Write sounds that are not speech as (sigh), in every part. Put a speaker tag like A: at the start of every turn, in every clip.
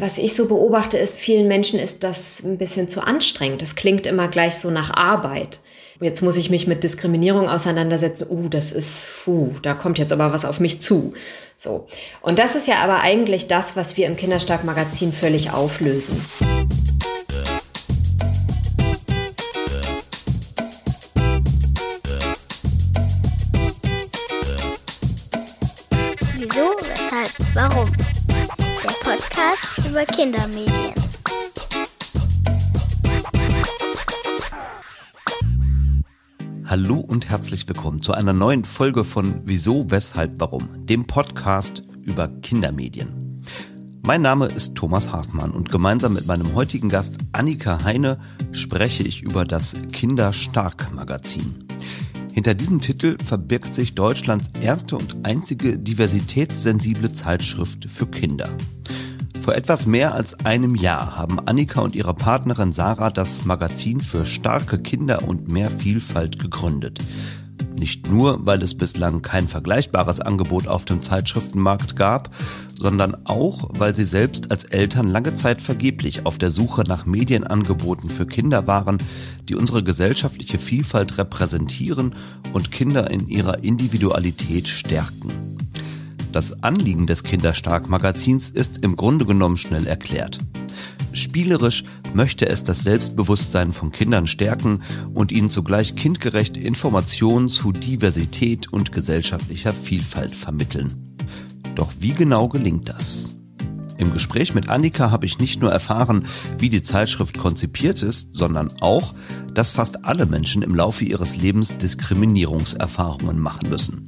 A: Was ich so beobachte, ist, vielen Menschen ist das ein bisschen zu anstrengend. Das klingt immer gleich so nach Arbeit. Jetzt muss ich mich mit Diskriminierung auseinandersetzen. Uh, das ist, puh, da kommt jetzt aber was auf mich zu. So. Und das ist ja aber eigentlich das, was wir im Kinderstark-Magazin völlig auflösen.
B: Über Kindermedien.
C: Hallo und herzlich willkommen zu einer neuen Folge von Wieso, Weshalb, Warum, dem Podcast über Kindermedien. Mein Name ist Thomas Hartmann und gemeinsam mit meinem heutigen Gast Annika Heine spreche ich über das Kinderstark Magazin. Hinter diesem Titel verbirgt sich Deutschlands erste und einzige diversitätssensible Zeitschrift für Kinder. Vor etwas mehr als einem Jahr haben Annika und ihre Partnerin Sarah das Magazin für starke Kinder und mehr Vielfalt gegründet. Nicht nur, weil es bislang kein vergleichbares Angebot auf dem Zeitschriftenmarkt gab, sondern auch, weil sie selbst als Eltern lange Zeit vergeblich auf der Suche nach Medienangeboten für Kinder waren, die unsere gesellschaftliche Vielfalt repräsentieren und Kinder in ihrer Individualität stärken. Das Anliegen des Kinderstark-Magazins ist im Grunde genommen schnell erklärt. Spielerisch möchte es das Selbstbewusstsein von Kindern stärken und ihnen zugleich kindgerecht Informationen zu Diversität und gesellschaftlicher Vielfalt vermitteln. Doch wie genau gelingt das? Im Gespräch mit Annika habe ich nicht nur erfahren, wie die Zeitschrift konzipiert ist, sondern auch, dass fast alle Menschen im Laufe ihres Lebens Diskriminierungserfahrungen machen müssen.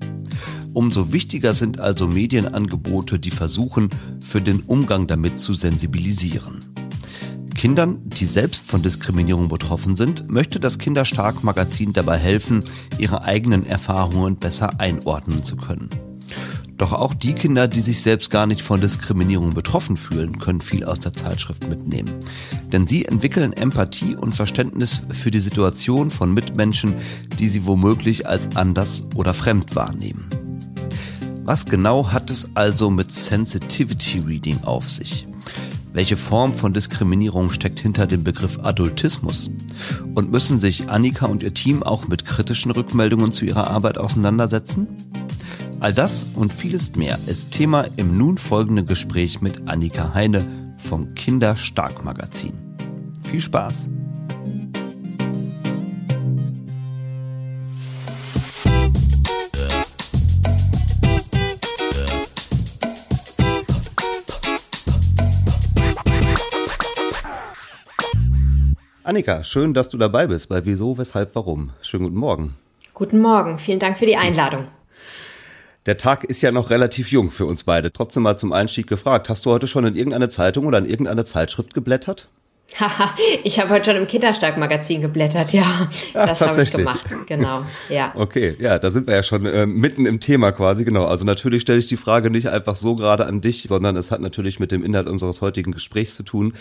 C: Umso wichtiger sind also Medienangebote, die versuchen, für den Umgang damit zu sensibilisieren. Kindern, die selbst von Diskriminierung betroffen sind, möchte das Kinderstark-Magazin dabei helfen, ihre eigenen Erfahrungen besser einordnen zu können. Doch auch die Kinder, die sich selbst gar nicht von Diskriminierung betroffen fühlen, können viel aus der Zeitschrift mitnehmen. Denn sie entwickeln Empathie und Verständnis für die Situation von Mitmenschen, die sie womöglich als anders oder fremd wahrnehmen. Was genau hat es also mit Sensitivity Reading auf sich? Welche Form von Diskriminierung steckt hinter dem Begriff Adultismus? Und müssen sich Annika und ihr Team auch mit kritischen Rückmeldungen zu ihrer Arbeit auseinandersetzen? All das und vieles mehr ist Thema im nun folgenden Gespräch mit Annika Heine vom Kinderstark Magazin. Viel Spaß! Annika, schön, dass du dabei bist bei Wieso, Weshalb, Warum. Schönen guten Morgen.
A: Guten Morgen, vielen Dank für die Einladung.
C: Der Tag ist ja noch relativ jung für uns beide. Trotzdem mal zum Einstieg gefragt. Hast du heute schon in irgendeine Zeitung oder in irgendeine Zeitschrift geblättert?
A: Haha, (laughs) ich habe heute schon im Kinderstark-Magazin geblättert, ja. (laughs)
C: Ach,
A: das habe ich gemacht, genau, ja. (laughs)
C: Okay, ja, da sind wir ja schon äh, mitten im Thema quasi, genau. Also natürlich stelle ich die Frage nicht einfach so gerade an dich, sondern es hat natürlich mit dem Inhalt unseres heutigen Gesprächs zu tun.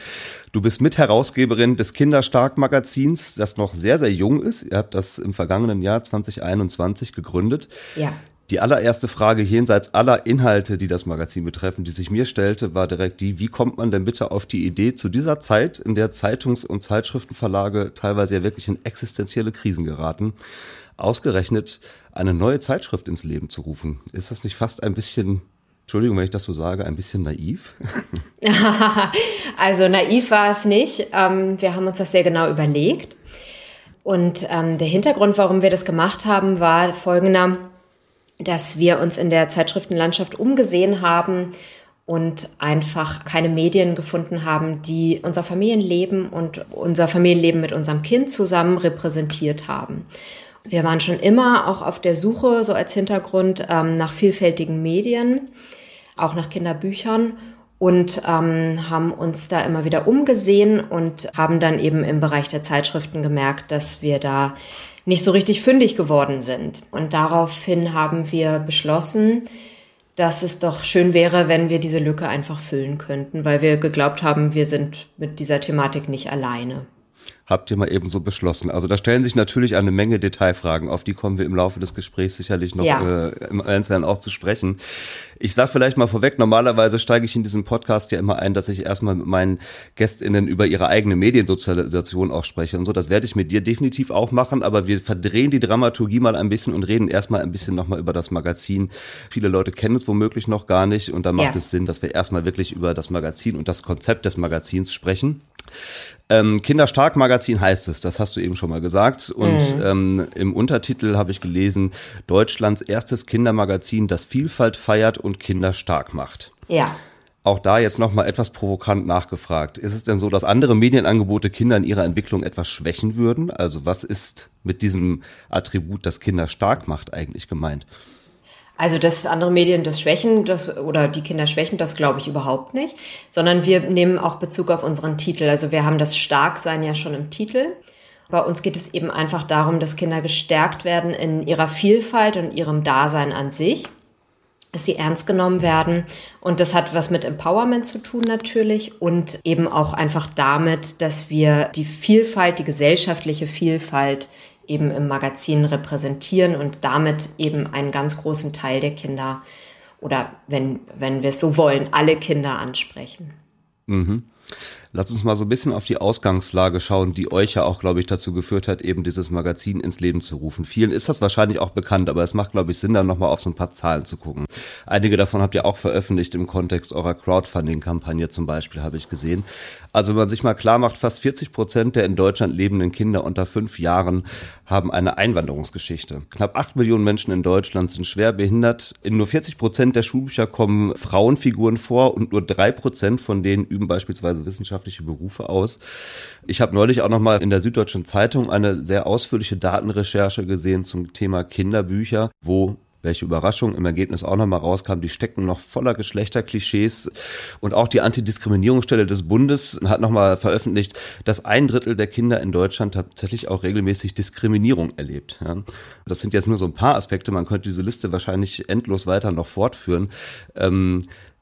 C: Du bist Mitherausgeberin des Kinderstark-Magazins, das noch sehr, sehr jung ist. Ihr habt das im vergangenen Jahr 2021 gegründet.
A: Ja.
C: Die allererste Frage jenseits aller Inhalte, die das Magazin betreffen, die sich mir stellte, war direkt die, wie kommt man denn bitte auf die Idee zu dieser Zeit, in der Zeitungs- und Zeitschriftenverlage teilweise ja wirklich in existenzielle Krisen geraten, ausgerechnet eine neue Zeitschrift ins Leben zu rufen? Ist das nicht fast ein bisschen Entschuldigung, wenn ich das so sage, ein bisschen naiv? (laughs)
A: also naiv war es nicht. Ähm, wir haben uns das sehr genau überlegt. Und ähm, der Hintergrund, warum wir das gemacht haben, war folgender dass wir uns in der Zeitschriftenlandschaft umgesehen haben und einfach keine Medien gefunden haben, die unser Familienleben und unser Familienleben mit unserem Kind zusammen repräsentiert haben. Wir waren schon immer auch auf der Suche, so als Hintergrund, ähm, nach vielfältigen Medien, auch nach Kinderbüchern und ähm, haben uns da immer wieder umgesehen und haben dann eben im Bereich der Zeitschriften gemerkt, dass wir da nicht so richtig fündig geworden sind. Und daraufhin haben wir beschlossen, dass es doch schön wäre, wenn wir diese Lücke einfach füllen könnten, weil wir geglaubt haben, wir sind mit dieser Thematik nicht alleine.
C: habt ihr mal eben so beschlossen. Also da stellen sich natürlich eine Menge Detailfragen, auf die kommen wir im Laufe des Gesprächs sicherlich noch ja. äh, im Einzelnen auch zu sprechen. Ich sage vielleicht mal vorweg, normalerweise steige ich in diesem Podcast ja immer ein, dass ich erstmal mit meinen GästInnen über ihre eigene Mediensozialisation auch spreche und so. Das werde ich mit dir definitiv auch machen, aber wir verdrehen die Dramaturgie mal ein bisschen und reden erstmal ein bisschen nochmal über das Magazin. Viele Leute kennen es womöglich noch gar nicht und da macht ja. es Sinn, dass wir erstmal wirklich über das Magazin und das Konzept des Magazins sprechen. Ähm, Kinderstark Magazin heißt es, das hast du eben schon mal gesagt. Und mhm. ähm, im Untertitel habe ich gelesen, Deutschlands erstes Kindermagazin, das Vielfalt feiert und Kinder stark macht.
A: Ja.
C: Auch da jetzt nochmal etwas provokant nachgefragt. Ist es denn so, dass andere Medienangebote Kinder in ihrer Entwicklung etwas schwächen würden? Also was ist mit diesem Attribut, das Kinder stark macht, eigentlich gemeint?
A: Also, dass andere Medien das schwächen das, oder die Kinder schwächen, das glaube ich überhaupt nicht, sondern wir nehmen auch Bezug auf unseren Titel. Also wir haben das Starksein ja schon im Titel. Bei uns geht es eben einfach darum, dass Kinder gestärkt werden in ihrer Vielfalt und ihrem Dasein an sich, dass sie ernst genommen werden. Und das hat was mit Empowerment zu tun natürlich und eben auch einfach damit, dass wir die Vielfalt, die gesellschaftliche Vielfalt eben im Magazin repräsentieren und damit eben einen ganz großen Teil der Kinder oder wenn, wenn wir es so wollen, alle Kinder ansprechen.
C: Mhm. Lass uns mal so ein bisschen auf die Ausgangslage schauen, die euch ja auch, glaube ich, dazu geführt hat, eben dieses Magazin ins Leben zu rufen. Vielen ist das wahrscheinlich auch bekannt, aber es macht, glaube ich, Sinn, da nochmal auf so ein paar Zahlen zu gucken. Einige davon habt ihr auch veröffentlicht im Kontext eurer Crowdfunding-Kampagne zum Beispiel, habe ich gesehen. Also wenn man sich mal klar macht, fast 40 Prozent der in Deutschland lebenden Kinder unter fünf Jahren haben eine Einwanderungsgeschichte. Knapp acht Millionen Menschen in Deutschland sind schwer behindert. In nur 40 Prozent der Schulbücher kommen Frauenfiguren vor und nur drei Prozent von denen üben beispielsweise wissenschaftliche Berufe aus. Ich habe neulich auch noch mal in der Süddeutschen Zeitung eine sehr ausführliche Datenrecherche gesehen zum Thema Kinderbücher, wo welche Überraschung im Ergebnis auch nochmal rauskam, die stecken noch voller Geschlechterklischees. Und auch die Antidiskriminierungsstelle des Bundes hat nochmal veröffentlicht, dass ein Drittel der Kinder in Deutschland tatsächlich auch regelmäßig Diskriminierung erlebt. Das sind jetzt nur so ein paar Aspekte, man könnte diese Liste wahrscheinlich endlos weiter noch fortführen.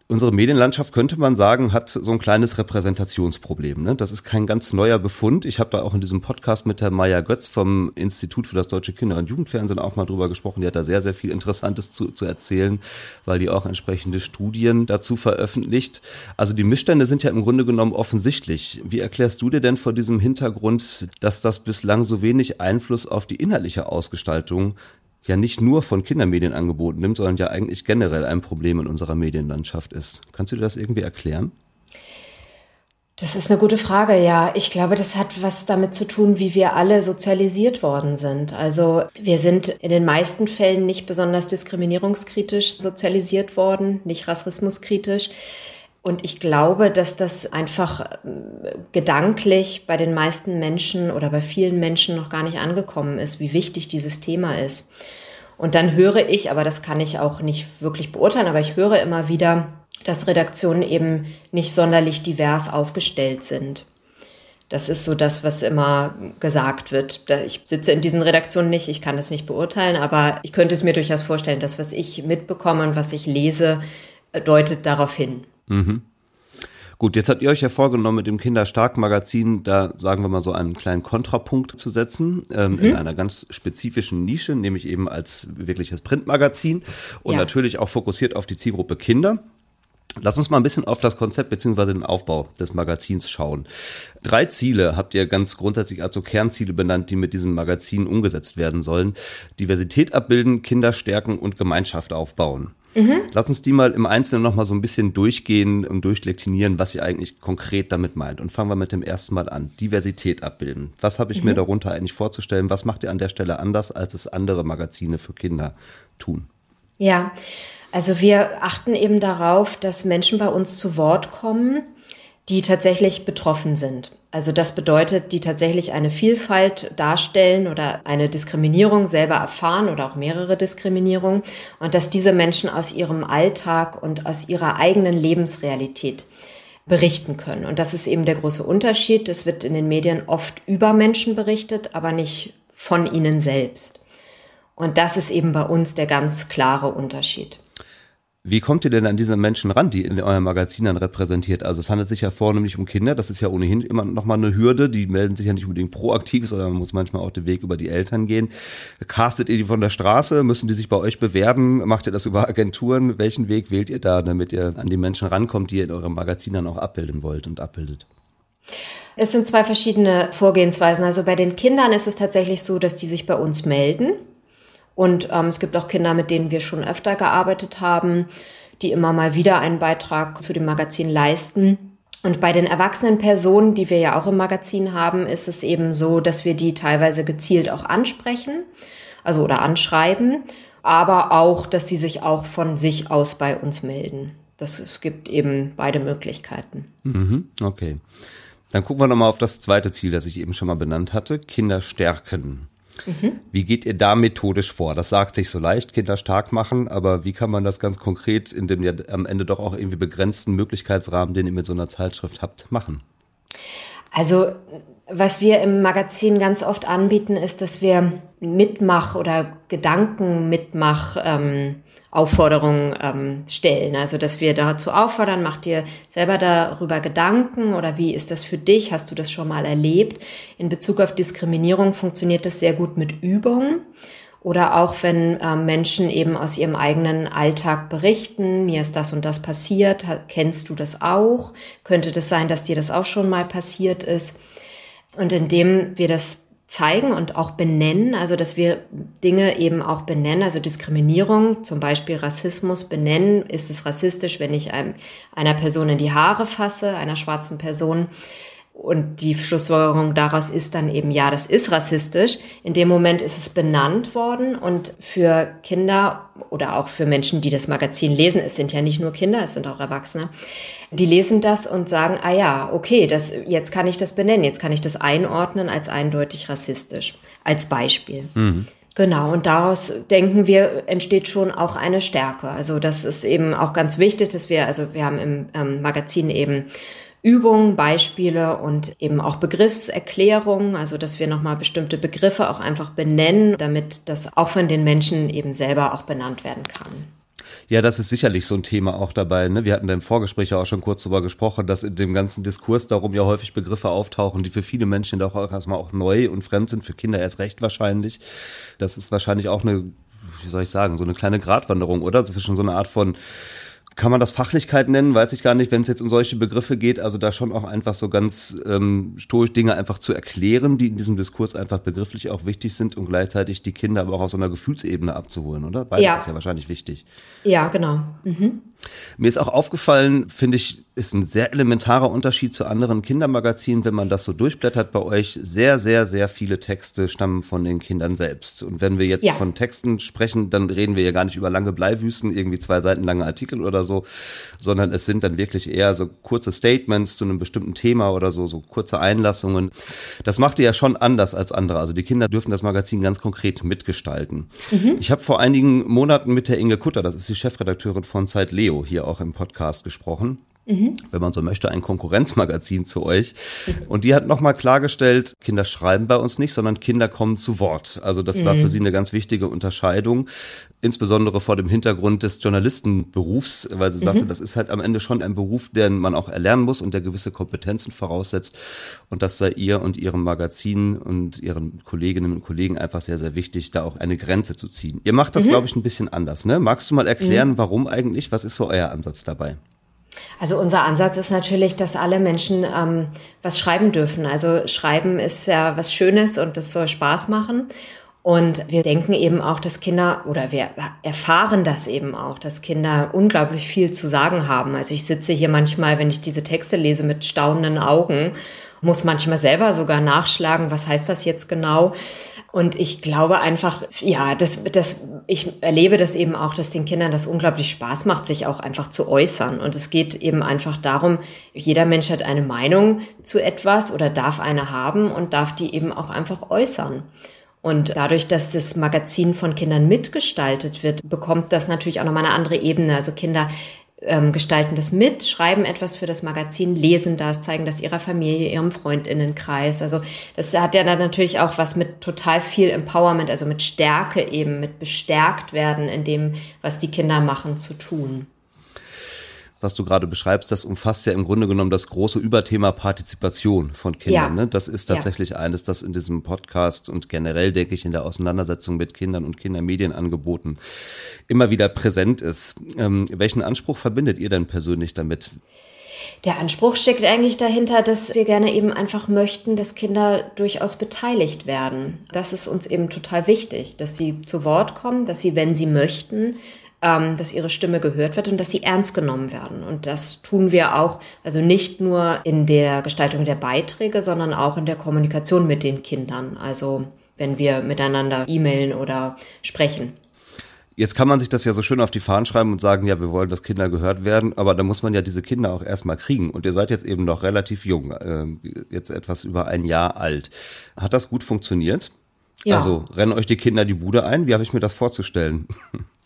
C: Unsere Medienlandschaft könnte man sagen, hat so ein kleines Repräsentationsproblem. Ne? Das ist kein ganz neuer Befund. Ich habe da auch in diesem Podcast mit der Maya Götz vom Institut für das deutsche Kinder- und Jugendfernsehen auch mal drüber gesprochen. Die hat da sehr, sehr viel Interessantes zu, zu erzählen, weil die auch entsprechende Studien dazu veröffentlicht. Also die Missstände sind ja im Grunde genommen offensichtlich. Wie erklärst du dir denn vor diesem Hintergrund, dass das bislang so wenig Einfluss auf die inhaltliche Ausgestaltung ja nicht nur von Kindermedien angeboten nimmt, sondern ja eigentlich generell ein Problem in unserer Medienlandschaft ist. Kannst du dir das irgendwie erklären?
A: Das ist eine gute Frage, ja. Ich glaube, das hat was damit zu tun, wie wir alle sozialisiert worden sind. Also wir sind in den meisten Fällen nicht besonders diskriminierungskritisch sozialisiert worden, nicht rassismuskritisch. Und ich glaube, dass das einfach äh, gedanklich bei den meisten Menschen oder bei vielen Menschen noch gar nicht angekommen ist, wie wichtig dieses Thema ist. Und dann höre ich, aber das kann ich auch nicht wirklich beurteilen, aber ich höre immer wieder, dass Redaktionen eben nicht sonderlich divers aufgestellt sind. Das ist so das, was immer gesagt wird. Ich sitze in diesen Redaktionen nicht, ich kann das nicht beurteilen, aber ich könnte es mir durchaus vorstellen, dass was ich mitbekomme und was ich lese, deutet darauf hin. Mhm.
C: Gut, jetzt habt ihr euch ja vorgenommen, mit dem Kinderstark-Magazin da, sagen wir mal so, einen kleinen Kontrapunkt zu setzen, ähm, mhm. in einer ganz spezifischen Nische, nämlich eben als wirkliches Printmagazin und ja. natürlich auch fokussiert auf die Zielgruppe Kinder. Lass uns mal ein bisschen auf das Konzept beziehungsweise den Aufbau des Magazins schauen. Drei Ziele habt ihr ganz grundsätzlich als so Kernziele benannt, die mit diesem Magazin umgesetzt werden sollen. Diversität abbilden, Kinder stärken und Gemeinschaft aufbauen. Mhm. Lass uns die mal im Einzelnen noch mal so ein bisschen durchgehen und durchlektinieren, was ihr eigentlich konkret damit meint. Und fangen wir mit dem ersten Mal an. Diversität abbilden. Was habe ich mhm. mir darunter eigentlich vorzustellen? Was macht ihr an der Stelle anders, als es andere Magazine für Kinder tun?
A: Ja, also wir achten eben darauf, dass Menschen bei uns zu Wort kommen, die tatsächlich betroffen sind. Also das bedeutet, die tatsächlich eine Vielfalt darstellen oder eine Diskriminierung selber erfahren oder auch mehrere Diskriminierungen und dass diese Menschen aus ihrem Alltag und aus ihrer eigenen Lebensrealität berichten können. Und das ist eben der große Unterschied. Es wird in den Medien oft über Menschen berichtet, aber nicht von ihnen selbst. Und das ist eben bei uns der ganz klare Unterschied.
C: Wie kommt ihr denn an diese Menschen ran, die in eurem Magazin dann repräsentiert? Also es handelt sich ja vornehmlich um Kinder, das ist ja ohnehin immer nochmal eine Hürde, die melden sich ja nicht unbedingt proaktiv, sondern man muss manchmal auch den Weg über die Eltern gehen. Castet ihr die von der Straße? Müssen die sich bei euch bewerben? Macht ihr das über Agenturen? Welchen Weg wählt ihr da, damit ihr an die Menschen rankommt, die ihr in eurem Magazin dann auch abbilden wollt und abbildet?
A: Es sind zwei verschiedene Vorgehensweisen. Also bei den Kindern ist es tatsächlich so, dass die sich bei uns melden und ähm, es gibt auch Kinder, mit denen wir schon öfter gearbeitet haben, die immer mal wieder einen Beitrag zu dem Magazin leisten. Und bei den erwachsenen Personen, die wir ja auch im Magazin haben, ist es eben so, dass wir die teilweise gezielt auch ansprechen, also oder anschreiben, aber auch, dass die sich auch von sich aus bei uns melden. Das, es gibt eben beide Möglichkeiten.
C: Mhm, okay. Dann gucken wir nochmal auf das zweite Ziel, das ich eben schon mal benannt hatte, Kinder stärken. Mhm. Wie geht ihr da methodisch vor? Das sagt sich so leicht, Kinder stark machen, aber wie kann man das ganz konkret in dem ja am Ende doch auch irgendwie begrenzten Möglichkeitsrahmen, den ihr mit so einer Zeitschrift habt, machen?
A: Also was wir im Magazin ganz oft anbieten, ist, dass wir Mitmach- oder Gedankenmitmach ähm, Aufforderungen ähm, stellen. Also, dass wir dazu auffordern, mach dir selber darüber Gedanken oder wie ist das für dich? Hast du das schon mal erlebt? In Bezug auf Diskriminierung funktioniert das sehr gut mit Übungen. Oder auch wenn äh, Menschen eben aus ihrem eigenen Alltag berichten, mir ist das und das passiert, kennst du das auch? Könnte das sein, dass dir das auch schon mal passiert ist? Und indem wir das zeigen und auch benennen, also dass wir Dinge eben auch benennen, also Diskriminierung, zum Beispiel Rassismus benennen. Ist es rassistisch, wenn ich einem, einer Person in die Haare fasse, einer schwarzen Person? Und die Schlussfolgerung daraus ist dann eben, ja, das ist rassistisch. In dem Moment ist es benannt worden und für Kinder oder auch für Menschen, die das Magazin lesen, es sind ja nicht nur Kinder, es sind auch Erwachsene, die lesen das und sagen, ah ja, okay, das, jetzt kann ich das benennen, jetzt kann ich das einordnen als eindeutig rassistisch, als Beispiel. Mhm. Genau, und daraus denken wir, entsteht schon auch eine Stärke. Also das ist eben auch ganz wichtig, dass wir, also wir haben im ähm, Magazin eben Übungen, Beispiele und eben auch Begriffserklärungen, also dass wir nochmal bestimmte Begriffe auch einfach benennen, damit das auch von den Menschen eben selber auch benannt werden kann.
C: Ja, das ist sicherlich so ein Thema auch dabei. Ne? Wir hatten im Vorgespräch ja auch schon kurz darüber gesprochen, dass in dem ganzen Diskurs darum ja häufig Begriffe auftauchen, die für viele Menschen doch auch erstmal auch neu und fremd sind, für Kinder erst recht wahrscheinlich. Das ist wahrscheinlich auch eine, wie soll ich sagen, so eine kleine Gratwanderung, oder? Zwischen so eine Art von kann man das Fachlichkeit nennen? Weiß ich gar nicht, wenn es jetzt um solche Begriffe geht. Also da schon auch einfach so ganz ähm, stoisch Dinge einfach zu erklären, die in diesem Diskurs einfach begrifflich auch wichtig sind und gleichzeitig die Kinder aber auch auf so einer Gefühlsebene abzuholen, oder? Beides ja. ist ja wahrscheinlich wichtig.
A: Ja, genau. Mhm.
C: Mir ist auch aufgefallen, finde ich, ist ein sehr elementarer Unterschied zu anderen Kindermagazinen, wenn man das so durchblättert bei euch. Sehr, sehr, sehr viele Texte stammen von den Kindern selbst. Und wenn wir jetzt ja. von Texten sprechen, dann reden wir ja gar nicht über lange Bleiwüsten, irgendwie zwei Seiten lange Artikel oder so, sondern es sind dann wirklich eher so kurze Statements zu einem bestimmten Thema oder so, so kurze Einlassungen. Das macht ihr ja schon anders als andere. Also die Kinder dürfen das Magazin ganz konkret mitgestalten. Mhm. Ich habe vor einigen Monaten mit der Inge Kutter, das ist die Chefredakteurin von Zeit Leo, hier auch im Podcast gesprochen. Mhm. wenn man so möchte, ein Konkurrenzmagazin zu euch. Und die hat nochmal klargestellt, Kinder schreiben bei uns nicht, sondern Kinder kommen zu Wort. Also das mhm. war für mhm. sie eine ganz wichtige Unterscheidung, insbesondere vor dem Hintergrund des Journalistenberufs, weil sie sagte, mhm. das ist halt am Ende schon ein Beruf, den man auch erlernen muss und der gewisse Kompetenzen voraussetzt. Und das sei ihr und ihrem Magazin und ihren Kolleginnen und Kollegen einfach sehr, sehr wichtig, da auch eine Grenze zu ziehen. Ihr macht das, mhm. glaube ich, ein bisschen anders. Ne? Magst du mal erklären, mhm. warum eigentlich? Was ist so euer Ansatz dabei?
A: Also unser Ansatz ist natürlich, dass alle Menschen ähm, was schreiben dürfen. Also schreiben ist ja was Schönes und das soll Spaß machen. Und wir denken eben auch, dass Kinder, oder wir erfahren das eben auch, dass Kinder unglaublich viel zu sagen haben. Also ich sitze hier manchmal, wenn ich diese Texte lese, mit staunenden Augen, muss manchmal selber sogar nachschlagen, was heißt das jetzt genau. Und ich glaube einfach, ja, das, das, ich erlebe das eben auch, dass den Kindern das unglaublich Spaß macht, sich auch einfach zu äußern. Und es geht eben einfach darum, jeder Mensch hat eine Meinung zu etwas oder darf eine haben und darf die eben auch einfach äußern. Und dadurch, dass das Magazin von Kindern mitgestaltet wird, bekommt das natürlich auch nochmal eine andere Ebene. Also Kinder ähm, gestalten das mit, schreiben etwas für das Magazin, lesen das, zeigen das ihrer Familie, ihrem Freundinnenkreis. Also das hat ja dann natürlich auch was mit total viel Empowerment, also mit Stärke eben, mit bestärkt werden in dem, was die Kinder machen, zu tun.
C: Was du gerade beschreibst, das umfasst ja im Grunde genommen das große Überthema Partizipation von Kindern. Ja. Ne? Das ist tatsächlich ja. eines, das in diesem Podcast und generell, denke ich, in der Auseinandersetzung mit Kindern und Kindermedienangeboten immer wieder präsent ist. Ähm, welchen Anspruch verbindet ihr denn persönlich damit?
A: Der Anspruch steckt eigentlich dahinter, dass wir gerne eben einfach möchten, dass Kinder durchaus beteiligt werden. Das ist uns eben total wichtig, dass sie zu Wort kommen, dass sie, wenn sie möchten, ähm, dass ihre Stimme gehört wird und dass sie ernst genommen werden. Und das tun wir auch, also nicht nur in der Gestaltung der Beiträge, sondern auch in der Kommunikation mit den Kindern. Also wenn wir miteinander e-mailen oder sprechen.
C: Jetzt kann man sich das ja so schön auf die Fahnen schreiben und sagen, ja, wir wollen, dass Kinder gehört werden, aber da muss man ja diese Kinder auch erstmal kriegen. Und ihr seid jetzt eben noch relativ jung, äh, jetzt etwas über ein Jahr alt. Hat das gut funktioniert? Ja. Also rennen euch die Kinder die Bude ein? Wie habe ich mir das vorzustellen? (laughs)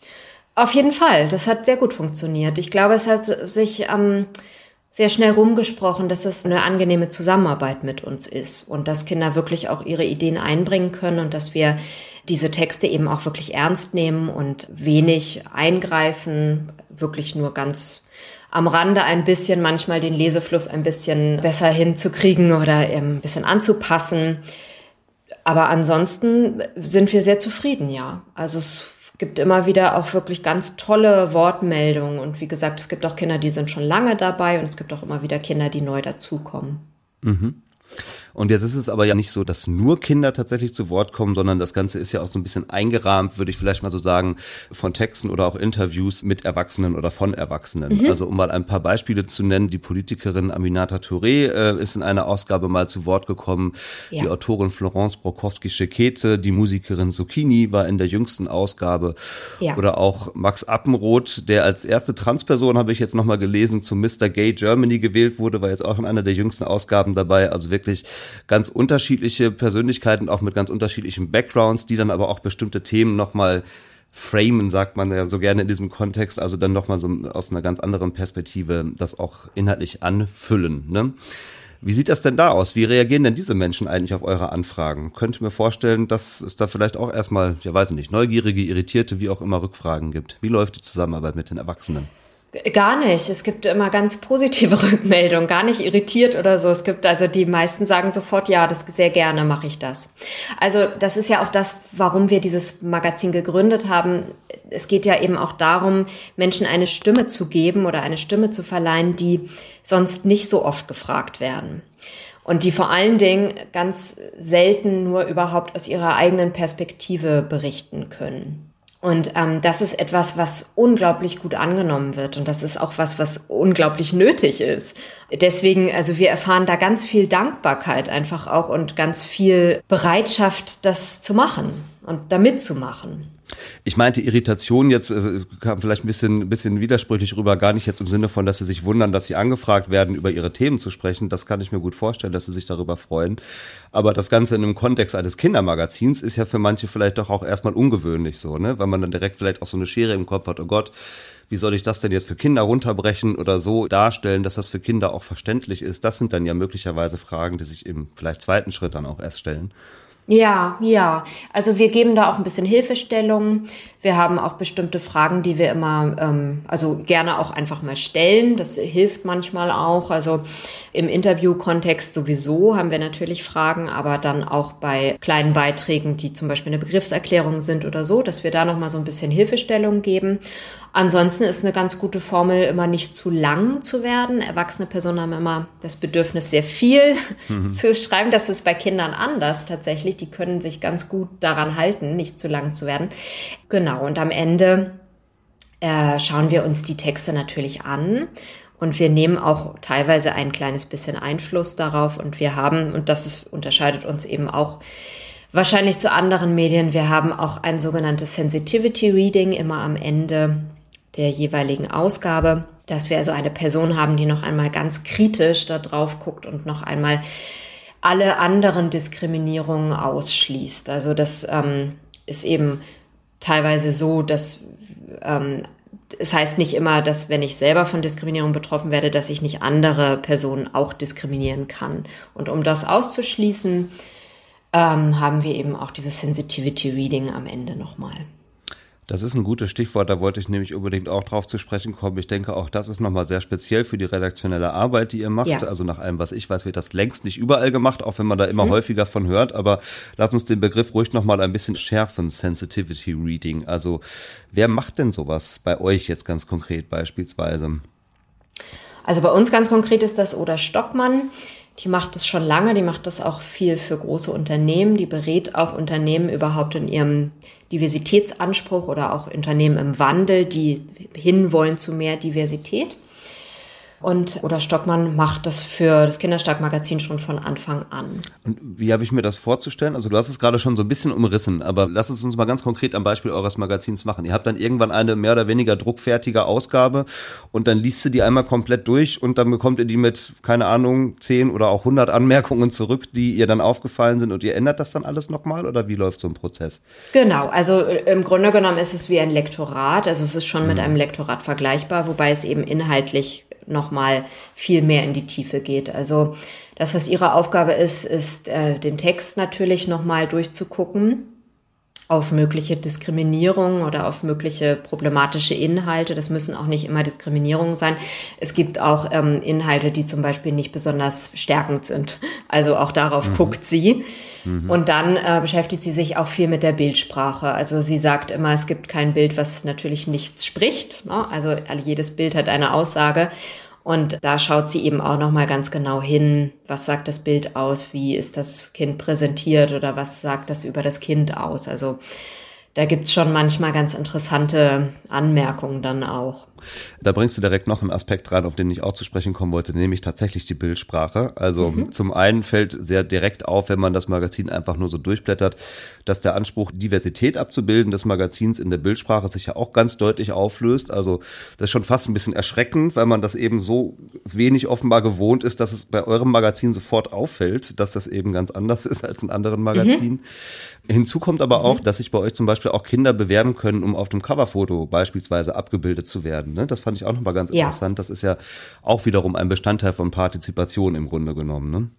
A: Auf jeden Fall, das hat sehr gut funktioniert. Ich glaube, es hat sich ähm, sehr schnell rumgesprochen, dass es eine angenehme Zusammenarbeit mit uns ist und dass Kinder wirklich auch ihre Ideen einbringen können und dass wir diese Texte eben auch wirklich ernst nehmen und wenig eingreifen, wirklich nur ganz am Rande ein bisschen, manchmal den Lesefluss ein bisschen besser hinzukriegen oder ein bisschen anzupassen. Aber ansonsten sind wir sehr zufrieden, ja. Also es gibt immer wieder auch wirklich ganz tolle Wortmeldungen. Und wie gesagt, es gibt auch Kinder, die sind schon lange dabei und es gibt auch immer wieder Kinder, die neu dazukommen.
C: Mhm. Und jetzt ist es aber ja nicht so, dass nur Kinder tatsächlich zu Wort kommen, sondern das Ganze ist ja auch so ein bisschen eingerahmt, würde ich vielleicht mal so sagen, von Texten oder auch Interviews mit Erwachsenen oder von Erwachsenen. Mhm. Also um mal ein paar Beispiele zu nennen, die Politikerin Aminata Touré äh, ist in einer Ausgabe mal zu Wort gekommen. Ja. Die Autorin Florence Brokowski-Schekete, die Musikerin Zucchini war in der jüngsten Ausgabe. Ja. Oder auch Max Appenroth, der als erste Transperson, habe ich jetzt nochmal gelesen, zu Mr. Gay Germany gewählt wurde, war jetzt auch in einer der jüngsten Ausgaben dabei. Also wirklich ganz unterschiedliche Persönlichkeiten, auch mit ganz unterschiedlichen Backgrounds, die dann aber auch bestimmte Themen nochmal framen, sagt man ja so gerne in diesem Kontext, also dann nochmal so aus einer ganz anderen Perspektive das auch inhaltlich anfüllen. Ne? Wie sieht das denn da aus? Wie reagieren denn diese Menschen eigentlich auf eure Anfragen? Könnt ihr mir vorstellen, dass es da vielleicht auch erstmal, ja weiß ich nicht, neugierige, irritierte, wie auch immer Rückfragen gibt? Wie läuft die Zusammenarbeit mit den Erwachsenen?
A: Gar nicht. Es gibt immer ganz positive (laughs) Rückmeldungen, gar nicht irritiert oder so. Es gibt also die meisten sagen sofort, ja, das sehr gerne mache ich das. Also das ist ja auch das, warum wir dieses Magazin gegründet haben. Es geht ja eben auch darum, Menschen eine Stimme zu geben oder eine Stimme zu verleihen, die sonst nicht so oft gefragt werden. Und die vor allen Dingen ganz selten nur überhaupt aus ihrer eigenen Perspektive berichten können. Und ähm, das ist etwas, was unglaublich gut angenommen wird. Und das ist auch was, was unglaublich nötig ist. Deswegen, also wir erfahren da ganz viel Dankbarkeit einfach auch und ganz viel Bereitschaft, das zu machen und da mitzumachen.
C: Ich meinte Irritation jetzt äh, kam vielleicht ein bisschen, bisschen widersprüchlich rüber, gar nicht jetzt im Sinne von, dass sie sich wundern, dass sie angefragt werden, über ihre Themen zu sprechen. Das kann ich mir gut vorstellen, dass sie sich darüber freuen. Aber das Ganze in einem Kontext eines Kindermagazins ist ja für manche vielleicht doch auch erstmal ungewöhnlich so, ne? Weil man dann direkt vielleicht auch so eine Schere im Kopf hat, oh Gott, wie soll ich das denn jetzt für Kinder runterbrechen oder so darstellen, dass das für Kinder auch verständlich ist? Das sind dann ja möglicherweise Fragen, die sich im vielleicht zweiten Schritt dann auch erst stellen.
A: Ja, ja. Also wir geben da auch ein bisschen Hilfestellung. Wir haben auch bestimmte Fragen, die wir immer, ähm, also gerne auch einfach mal stellen. Das hilft manchmal auch. Also im Interviewkontext sowieso haben wir natürlich Fragen, aber dann auch bei kleinen Beiträgen, die zum Beispiel eine Begriffserklärung sind oder so, dass wir da noch mal so ein bisschen Hilfestellung geben. Ansonsten ist eine ganz gute Formel, immer nicht zu lang zu werden. Erwachsene Personen haben immer das Bedürfnis, sehr viel mhm. (laughs) zu schreiben. Das ist bei Kindern anders tatsächlich. Die können sich ganz gut daran halten, nicht zu lang zu werden. Genau, und am Ende äh, schauen wir uns die Texte natürlich an. Und wir nehmen auch teilweise ein kleines bisschen Einfluss darauf. Und wir haben, und das ist, unterscheidet uns eben auch wahrscheinlich zu anderen Medien, wir haben auch ein sogenanntes Sensitivity Reading immer am Ende der jeweiligen Ausgabe, dass wir also eine Person haben, die noch einmal ganz kritisch da drauf guckt und noch einmal alle anderen Diskriminierungen ausschließt. Also das ähm, ist eben teilweise so, dass ähm, es heißt nicht immer, dass wenn ich selber von Diskriminierung betroffen werde, dass ich nicht andere Personen auch diskriminieren kann. Und um das auszuschließen, ähm, haben wir eben auch dieses Sensitivity Reading am Ende nochmal.
C: Das ist ein gutes Stichwort, da wollte ich nämlich unbedingt auch drauf zu sprechen kommen. Ich denke, auch das ist nochmal sehr speziell für die redaktionelle Arbeit, die ihr macht. Ja. Also nach allem, was ich weiß, wird das längst nicht überall gemacht, auch wenn man da immer mhm. häufiger von hört. Aber lass uns den Begriff ruhig nochmal ein bisschen schärfen, Sensitivity Reading. Also wer macht denn sowas bei euch jetzt ganz konkret beispielsweise?
A: Also bei uns ganz konkret ist das Oder Stockmann. Die macht das schon lange, die macht das auch viel für große Unternehmen, die berät auch Unternehmen überhaupt in ihrem Diversitätsanspruch oder auch Unternehmen im Wandel, die hinwollen zu mehr Diversität. Und oder Stockmann macht das für das Kinderstark-Magazin schon von Anfang an.
C: Und wie habe ich mir das vorzustellen? Also du hast es gerade schon so ein bisschen umrissen, aber lass es uns mal ganz konkret am Beispiel eures Magazins machen. Ihr habt dann irgendwann eine mehr oder weniger druckfertige Ausgabe und dann liest du die einmal komplett durch und dann bekommt ihr die mit, keine Ahnung, 10 oder auch 100 Anmerkungen zurück, die ihr dann aufgefallen sind und ihr ändert das dann alles nochmal oder wie läuft so ein Prozess?
A: Genau, also äh, im Grunde genommen ist es wie ein Lektorat, also es ist schon mhm. mit einem Lektorat vergleichbar, wobei es eben inhaltlich nochmal viel mehr in die Tiefe geht. Also das, was ihre Aufgabe ist, ist äh, den Text natürlich nochmal durchzugucken auf mögliche Diskriminierung oder auf mögliche problematische Inhalte. Das müssen auch nicht immer Diskriminierungen sein. Es gibt auch ähm, Inhalte, die zum Beispiel nicht besonders stärkend sind. Also auch darauf mhm. guckt sie. Mhm. Und dann äh, beschäftigt sie sich auch viel mit der Bildsprache. Also sie sagt immer, es gibt kein Bild, was natürlich nichts spricht. Ne? Also jedes Bild hat eine Aussage. Und da schaut sie eben auch nochmal ganz genau hin, was sagt das Bild aus, wie ist das Kind präsentiert? Oder was sagt das über das Kind aus. Also da gibt's schon manchmal ganz interessante Anmerkungen dann auch.
C: Da bringst du direkt noch einen Aspekt rein, auf den ich auch zu sprechen kommen wollte, nämlich tatsächlich die Bildsprache. Also mhm. zum einen fällt sehr direkt auf, wenn man das Magazin einfach nur so durchblättert, dass der Anspruch, Diversität abzubilden des Magazins in der Bildsprache sich ja auch ganz deutlich auflöst. Also das ist schon fast ein bisschen erschreckend, weil man das eben so wenig offenbar gewohnt ist, dass es bei eurem Magazin sofort auffällt, dass das eben ganz anders (laughs) ist als in anderen Magazinen. Mhm. Hinzu kommt aber auch, mhm. dass sich bei euch zum Beispiel auch Kinder bewerben können, um auf dem Coverfoto beispielsweise abgebildet zu werden. Ne? Das fand ich auch nochmal ganz ja. interessant. Das ist ja auch wiederum ein Bestandteil von Partizipation im Grunde genommen. Ne?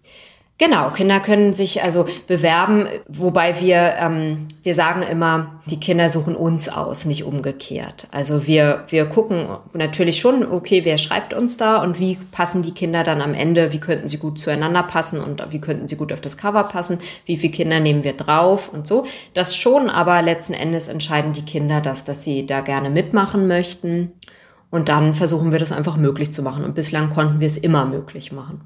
A: Genau, Kinder können sich also bewerben, wobei wir, ähm, wir sagen immer, die Kinder suchen uns aus, nicht umgekehrt. Also wir, wir gucken natürlich schon, okay, wer schreibt uns da und wie passen die Kinder dann am Ende, wie könnten sie gut zueinander passen und wie könnten sie gut auf das Cover passen, wie viele Kinder nehmen wir drauf und so. Das schon, aber letzten Endes entscheiden die Kinder das, dass sie da gerne mitmachen möchten. Und dann versuchen wir das einfach möglich zu machen. Und bislang konnten wir es immer möglich machen.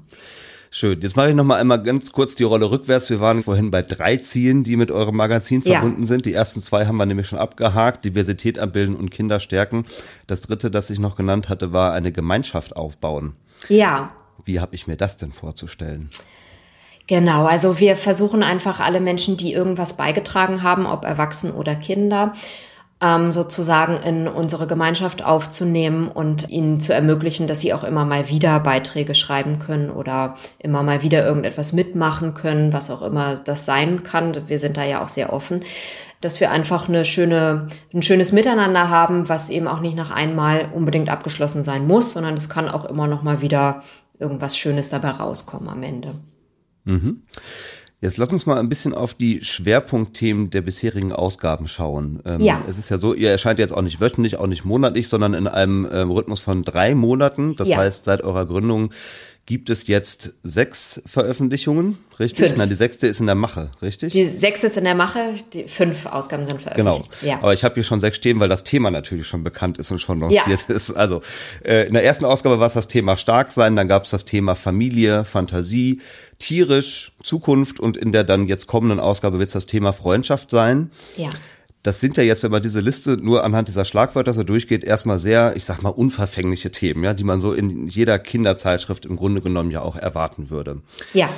C: Schön. Jetzt mache ich noch mal einmal ganz kurz die Rolle rückwärts. Wir waren vorhin bei drei Zielen, die mit eurem Magazin verbunden ja. sind. Die ersten zwei haben wir nämlich schon abgehakt. Diversität abbilden und Kinder stärken. Das dritte, das ich noch genannt hatte, war eine Gemeinschaft aufbauen.
A: Ja.
C: Wie habe ich mir das denn vorzustellen?
A: Genau, also wir versuchen einfach alle Menschen, die irgendwas beigetragen haben, ob erwachsen oder Kinder, ähm, sozusagen in unsere Gemeinschaft aufzunehmen und ihnen zu ermöglichen, dass sie auch immer mal wieder Beiträge schreiben können oder immer mal wieder irgendetwas mitmachen können, was auch immer das sein kann. Wir sind da ja auch sehr offen, dass wir einfach eine schöne, ein schönes Miteinander haben, was eben auch nicht nach einmal unbedingt abgeschlossen sein muss, sondern es kann auch immer noch mal wieder irgendwas Schönes dabei rauskommen am Ende.
C: Mhm. Jetzt lass uns mal ein bisschen auf die Schwerpunktthemen der bisherigen Ausgaben schauen. Ähm, ja. Es ist ja so, ihr erscheint jetzt auch nicht wöchentlich, auch nicht monatlich, sondern in einem ähm, Rhythmus von drei Monaten. Das ja. heißt, seit eurer Gründung gibt es jetzt sechs Veröffentlichungen, richtig? Fünf. Nein, die sechste ist in der Mache, richtig?
A: Die sechste ist in der Mache, die fünf Ausgaben sind veröffentlicht.
C: Genau. Ja. Aber ich habe hier schon sechs stehen, weil das Thema natürlich schon bekannt ist und schon lanciert ja. ist. Also äh, in der ersten Ausgabe war es das Thema Starksein, dann gab es das Thema Familie, Fantasie, tierisch, Zukunft und in der dann jetzt kommenden Ausgabe wird es das Thema Freundschaft sein.
A: Ja
C: das sind ja jetzt, wenn man diese Liste nur anhand dieser Schlagwörter so durchgeht, erstmal sehr, ich sag mal, unverfängliche Themen, ja, die man so in jeder Kinderzeitschrift im Grunde genommen ja auch erwarten würde.
A: Ja.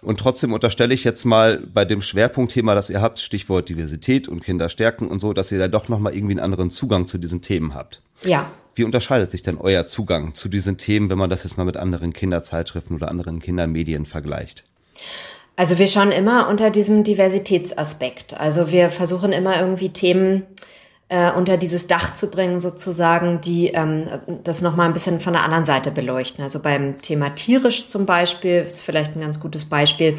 C: Und trotzdem unterstelle ich jetzt mal bei dem Schwerpunktthema, das ihr habt, Stichwort Diversität und Kinderstärken und so, dass ihr da doch nochmal irgendwie einen anderen Zugang zu diesen Themen habt.
A: Ja.
C: Wie unterscheidet sich denn euer Zugang zu diesen Themen, wenn man das jetzt mal mit anderen Kinderzeitschriften oder anderen Kindermedien vergleicht?
A: Also wir schauen immer unter diesem Diversitätsaspekt. Also wir versuchen immer irgendwie Themen äh, unter dieses Dach zu bringen, sozusagen, die ähm, das nochmal ein bisschen von der anderen Seite beleuchten. Also beim Thema tierisch zum Beispiel, ist vielleicht ein ganz gutes Beispiel,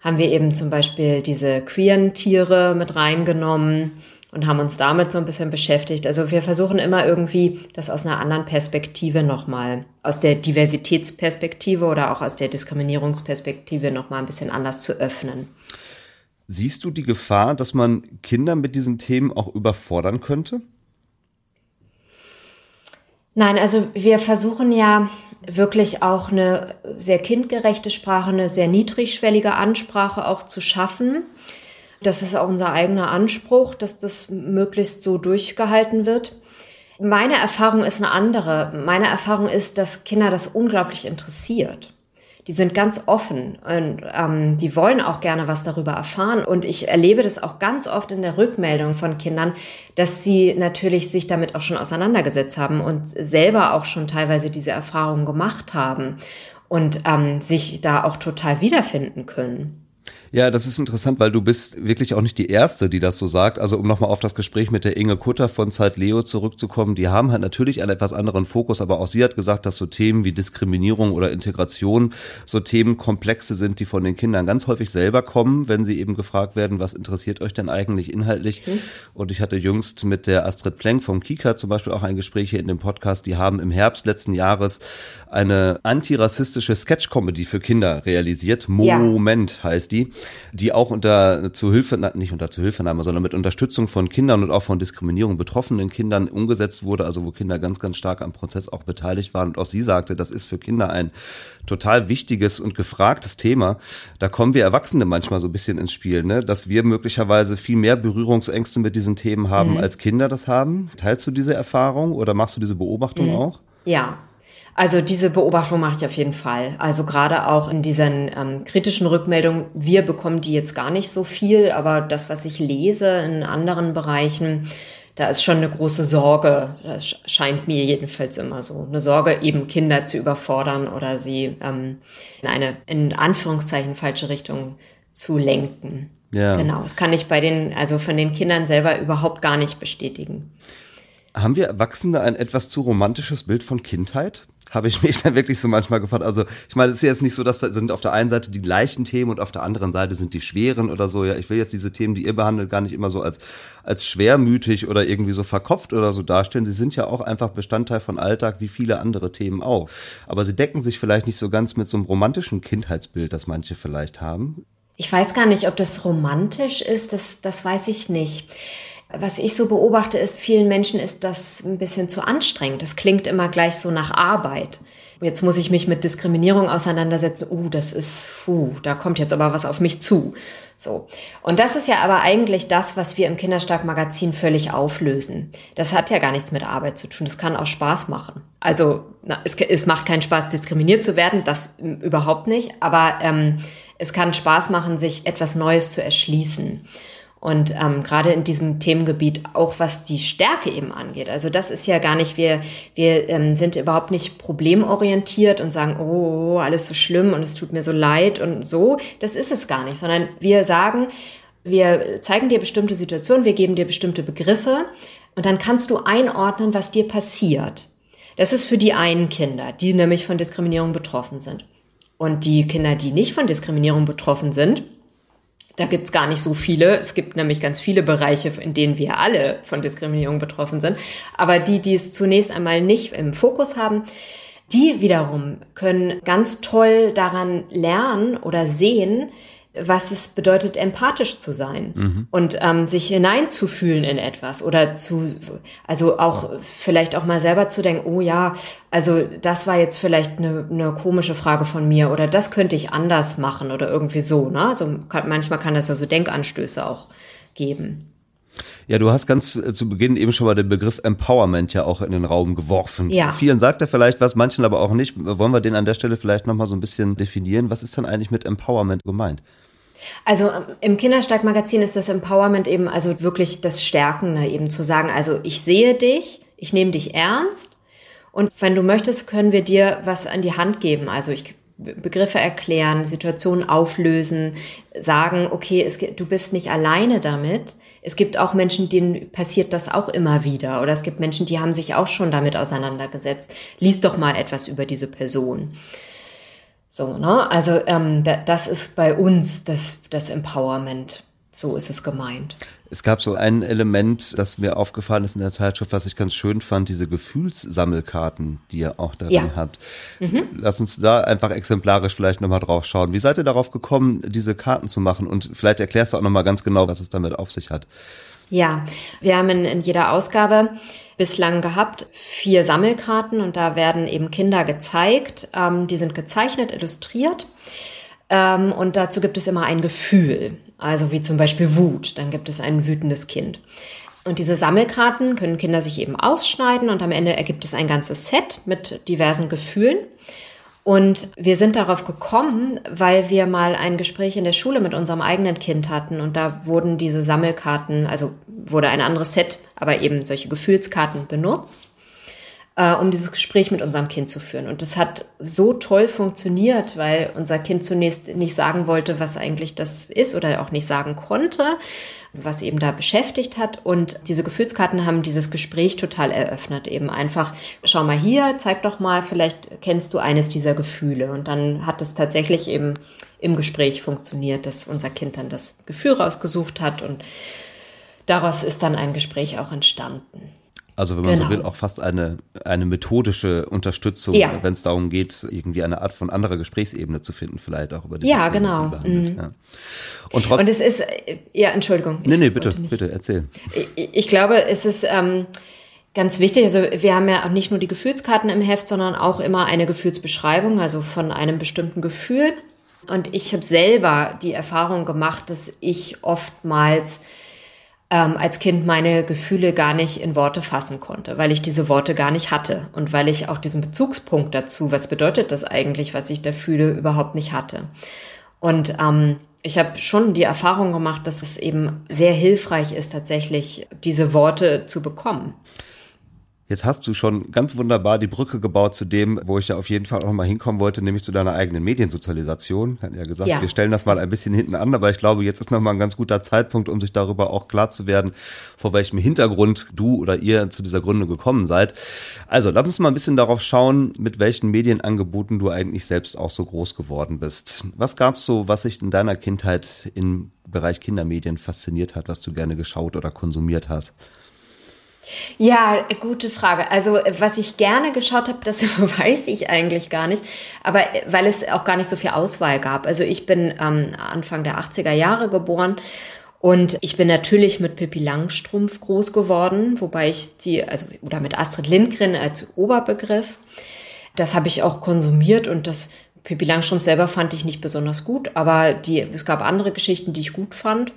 A: haben wir eben zum Beispiel diese queeren Tiere mit reingenommen und haben uns damit so ein bisschen beschäftigt. Also wir versuchen immer irgendwie das aus einer anderen Perspektive nochmal, aus der Diversitätsperspektive oder auch aus der Diskriminierungsperspektive nochmal ein bisschen anders zu öffnen.
C: Siehst du die Gefahr, dass man Kinder mit diesen Themen auch überfordern könnte?
A: Nein, also wir versuchen ja wirklich auch eine sehr kindgerechte Sprache, eine sehr niedrigschwellige Ansprache auch zu schaffen. Das ist auch unser eigener Anspruch, dass das möglichst so durchgehalten wird. Meine Erfahrung ist eine andere. Meine Erfahrung ist, dass Kinder das unglaublich interessiert. Die sind ganz offen und ähm, die wollen auch gerne was darüber erfahren. Und ich erlebe das auch ganz oft in der Rückmeldung von Kindern, dass sie natürlich sich damit auch schon auseinandergesetzt haben und selber auch schon teilweise diese Erfahrungen gemacht haben und ähm, sich da auch total wiederfinden können.
C: Ja, das ist interessant, weil du bist wirklich auch nicht die Erste, die das so sagt. Also um nochmal auf das Gespräch mit der Inge Kutter von Zeit Leo zurückzukommen, die haben halt natürlich einen etwas anderen Fokus, aber auch sie hat gesagt, dass so Themen wie Diskriminierung oder Integration so Themenkomplexe sind, die von den Kindern ganz häufig selber kommen, wenn sie eben gefragt werden, was interessiert euch denn eigentlich inhaltlich? Mhm. Und ich hatte jüngst mit der Astrid Plenk vom Kika zum Beispiel auch ein Gespräch hier in dem Podcast. Die haben im Herbst letzten Jahres eine antirassistische Sketch-Comedy für Kinder realisiert. Moment ja. heißt die die auch unter Zuhilfe, nicht unter Zuhilfenahme, sondern mit Unterstützung von Kindern und auch von Diskriminierung betroffenen Kindern umgesetzt wurde, also wo Kinder ganz, ganz stark am Prozess auch beteiligt waren. Und auch sie sagte, das ist für Kinder ein total wichtiges und gefragtes Thema. Da kommen wir Erwachsene manchmal so ein bisschen ins Spiel, ne? dass wir möglicherweise viel mehr Berührungsängste mit diesen Themen haben, mhm. als Kinder das haben. Teilst du diese Erfahrung oder machst du diese Beobachtung mhm. auch?
A: Ja, also diese Beobachtung mache ich auf jeden Fall. Also gerade auch in diesen ähm, kritischen Rückmeldungen, wir bekommen die jetzt gar nicht so viel, aber das, was ich lese in anderen Bereichen, da ist schon eine große Sorge. Das scheint mir jedenfalls immer so. Eine Sorge, eben Kinder zu überfordern oder sie ähm, in eine, in Anführungszeichen, falsche Richtung zu lenken. Ja. Genau. Das kann ich bei den, also von den Kindern selber überhaupt gar nicht bestätigen.
C: Haben wir Erwachsene ein etwas zu romantisches Bild von Kindheit? habe ich mich (laughs) dann wirklich so manchmal gefragt. Also ich meine, es ist jetzt nicht so, dass da sind auf der einen Seite die leichten Themen und auf der anderen Seite sind die schweren oder so. Ja, ich will jetzt diese Themen, die ihr behandelt, gar nicht immer so als als schwermütig oder irgendwie so verkopft oder so darstellen. Sie sind ja auch einfach Bestandteil von Alltag wie viele andere Themen auch. Aber sie decken sich vielleicht nicht so ganz mit so einem romantischen Kindheitsbild, das manche vielleicht haben.
A: Ich weiß gar nicht, ob das romantisch ist. Das das weiß ich nicht. Was ich so beobachte, ist, vielen Menschen ist das ein bisschen zu anstrengend. Das klingt immer gleich so nach Arbeit. Jetzt muss ich mich mit Diskriminierung auseinandersetzen. Uh, das ist, puh, da kommt jetzt aber was auf mich zu. So. Und das ist ja aber eigentlich das, was wir im Kinderstark-Magazin völlig auflösen. Das hat ja gar nichts mit Arbeit zu tun. Das kann auch Spaß machen. Also, na, es, es macht keinen Spaß, diskriminiert zu werden. Das überhaupt nicht. Aber ähm, es kann Spaß machen, sich etwas Neues zu erschließen. Und ähm, gerade in diesem Themengebiet auch was die Stärke eben angeht. Also das ist ja gar nicht, wir, wir ähm, sind überhaupt nicht problemorientiert und sagen, oh, alles so schlimm und es tut mir so leid und so. Das ist es gar nicht, sondern wir sagen, wir zeigen dir bestimmte Situationen, wir geben dir bestimmte Begriffe und dann kannst du einordnen, was dir passiert. Das ist für die einen Kinder, die nämlich von Diskriminierung betroffen sind. Und die Kinder, die nicht von Diskriminierung betroffen sind, da gibt's gar nicht so viele. Es gibt nämlich ganz viele Bereiche, in denen wir alle von Diskriminierung betroffen sind. Aber die, die es zunächst einmal nicht im Fokus haben, die wiederum können ganz toll daran lernen oder sehen, was es bedeutet, empathisch zu sein mhm. und ähm, sich hineinzufühlen in etwas oder zu, also auch vielleicht auch mal selber zu denken, oh ja, also das war jetzt vielleicht eine, eine komische Frage von mir oder das könnte ich anders machen oder irgendwie so. Ne? Also kann, manchmal kann das ja so Denkanstöße auch geben.
C: Ja, du hast ganz äh, zu Beginn eben schon mal den Begriff Empowerment ja auch in den Raum geworfen.
A: Ja.
C: Vielen sagt er vielleicht was, manchen aber auch nicht. Wollen wir den an der Stelle vielleicht nochmal so ein bisschen definieren? Was ist denn eigentlich mit Empowerment gemeint?
A: Also ähm, im Kinderstark-Magazin ist das Empowerment eben also wirklich das Stärken, ne, eben zu sagen, also ich sehe dich, ich nehme dich ernst und wenn du möchtest, können wir dir was an die Hand geben. Also ich Begriffe erklären, Situationen auflösen, sagen, okay, es, du bist nicht alleine damit. Es gibt auch Menschen, denen passiert das auch immer wieder. Oder es gibt Menschen, die haben sich auch schon damit auseinandergesetzt. Lies doch mal etwas über diese Person. So, ne? Also ähm, da, das ist bei uns das, das Empowerment. So ist es gemeint.
C: Es gab so ein Element, das mir aufgefallen ist in der Zeitschrift, was ich ganz schön fand, diese Gefühlssammelkarten, die ihr auch darin ja. habt. Mhm. Lass uns da einfach exemplarisch vielleicht nochmal drauf schauen. Wie seid ihr darauf gekommen, diese Karten zu machen? Und vielleicht erklärst du auch nochmal ganz genau, was es damit auf sich hat.
A: Ja, wir haben in, in jeder Ausgabe bislang gehabt vier Sammelkarten und da werden eben Kinder gezeigt. Ähm, die sind gezeichnet, illustriert. Ähm, und dazu gibt es immer ein Gefühl. Also wie zum Beispiel Wut, dann gibt es ein wütendes Kind. Und diese Sammelkarten können Kinder sich eben ausschneiden und am Ende ergibt es ein ganzes Set mit diversen Gefühlen. Und wir sind darauf gekommen, weil wir mal ein Gespräch in der Schule mit unserem eigenen Kind hatten. Und da wurden diese Sammelkarten, also wurde ein anderes Set, aber eben solche Gefühlskarten benutzt äh, um dieses Gespräch mit unserem Kind zu führen. Und das hat so toll funktioniert, weil unser Kind zunächst nicht sagen wollte, was eigentlich das ist oder auch nicht sagen konnte, was eben da beschäftigt hat. Und diese Gefühlskarten haben dieses Gespräch total eröffnet. Eben einfach, schau mal hier, zeig doch mal, vielleicht kennst du eines dieser Gefühle. Und dann hat es tatsächlich eben im Gespräch funktioniert, dass unser Kind dann das Gefühl rausgesucht hat und daraus ist dann ein Gespräch auch entstanden.
C: Also wenn man genau. so will, auch fast eine, eine methodische Unterstützung, ja. wenn es darum geht, irgendwie eine Art von anderer Gesprächsebene zu finden, vielleicht auch über
A: die Ja, Themen, genau. Die mhm. ja. Und, trotzdem, Und es ist, ja, Entschuldigung.
C: Nee, nee, bitte, bitte, erzähl.
A: Ich, ich glaube, es ist ähm, ganz wichtig, also wir haben ja auch nicht nur die Gefühlskarten im Heft, sondern auch immer eine Gefühlsbeschreibung, also von einem bestimmten Gefühl. Und ich habe selber die Erfahrung gemacht, dass ich oftmals ähm, als Kind meine Gefühle gar nicht in Worte fassen konnte, weil ich diese Worte gar nicht hatte und weil ich auch diesen Bezugspunkt dazu, was bedeutet das eigentlich, was ich da fühle, überhaupt nicht hatte. Und ähm, ich habe schon die Erfahrung gemacht, dass es eben sehr hilfreich ist, tatsächlich diese Worte zu bekommen.
C: Jetzt hast du schon ganz wunderbar die Brücke gebaut zu dem, wo ich ja auf jeden Fall auch mal hinkommen wollte, nämlich zu deiner eigenen Mediensozialisation. Hatten ja gesagt, ja. wir stellen das mal ein bisschen hinten an, aber ich glaube, jetzt ist nochmal ein ganz guter Zeitpunkt, um sich darüber auch klar zu werden, vor welchem Hintergrund du oder ihr zu dieser Gründung gekommen seid. Also, lass uns mal ein bisschen darauf schauen, mit welchen Medienangeboten du eigentlich selbst auch so groß geworden bist. Was gab's so, was sich in deiner Kindheit im Bereich Kindermedien fasziniert hat, was du gerne geschaut oder konsumiert hast?
A: Ja, gute Frage. Also was ich gerne geschaut habe, das (laughs) weiß ich eigentlich gar nicht, aber weil es auch gar nicht so viel Auswahl gab. Also ich bin ähm, Anfang der 80er Jahre geboren und ich bin natürlich mit Pippi Langstrumpf groß geworden, wobei ich die, also oder mit Astrid Lindgren als Oberbegriff. Das habe ich auch konsumiert und das Pippi Langstrumpf selber fand ich nicht besonders gut, aber die, es gab andere Geschichten, die ich gut fand.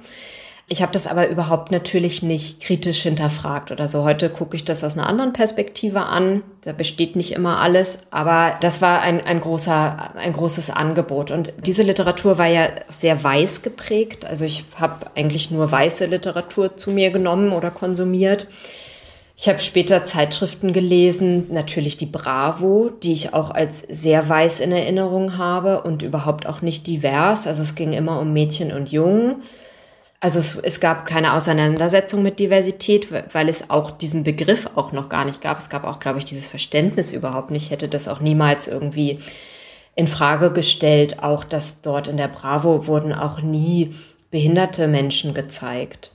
A: Ich habe das aber überhaupt natürlich nicht kritisch hinterfragt oder so. Heute gucke ich das aus einer anderen Perspektive an. Da besteht nicht immer alles, aber das war ein, ein, großer, ein großes Angebot. Und diese Literatur war ja sehr weiß geprägt. Also ich habe eigentlich nur weiße Literatur zu mir genommen oder konsumiert. Ich habe später Zeitschriften gelesen, natürlich die Bravo, die ich auch als sehr weiß in Erinnerung habe und überhaupt auch nicht divers. Also es ging immer um Mädchen und Jungen. Also es, es gab keine Auseinandersetzung mit Diversität, weil es auch diesen Begriff auch noch gar nicht gab. Es gab auch, glaube ich, dieses Verständnis überhaupt nicht. Ich hätte das auch niemals irgendwie in Frage gestellt. Auch dass dort in der Bravo wurden auch nie behinderte Menschen gezeigt.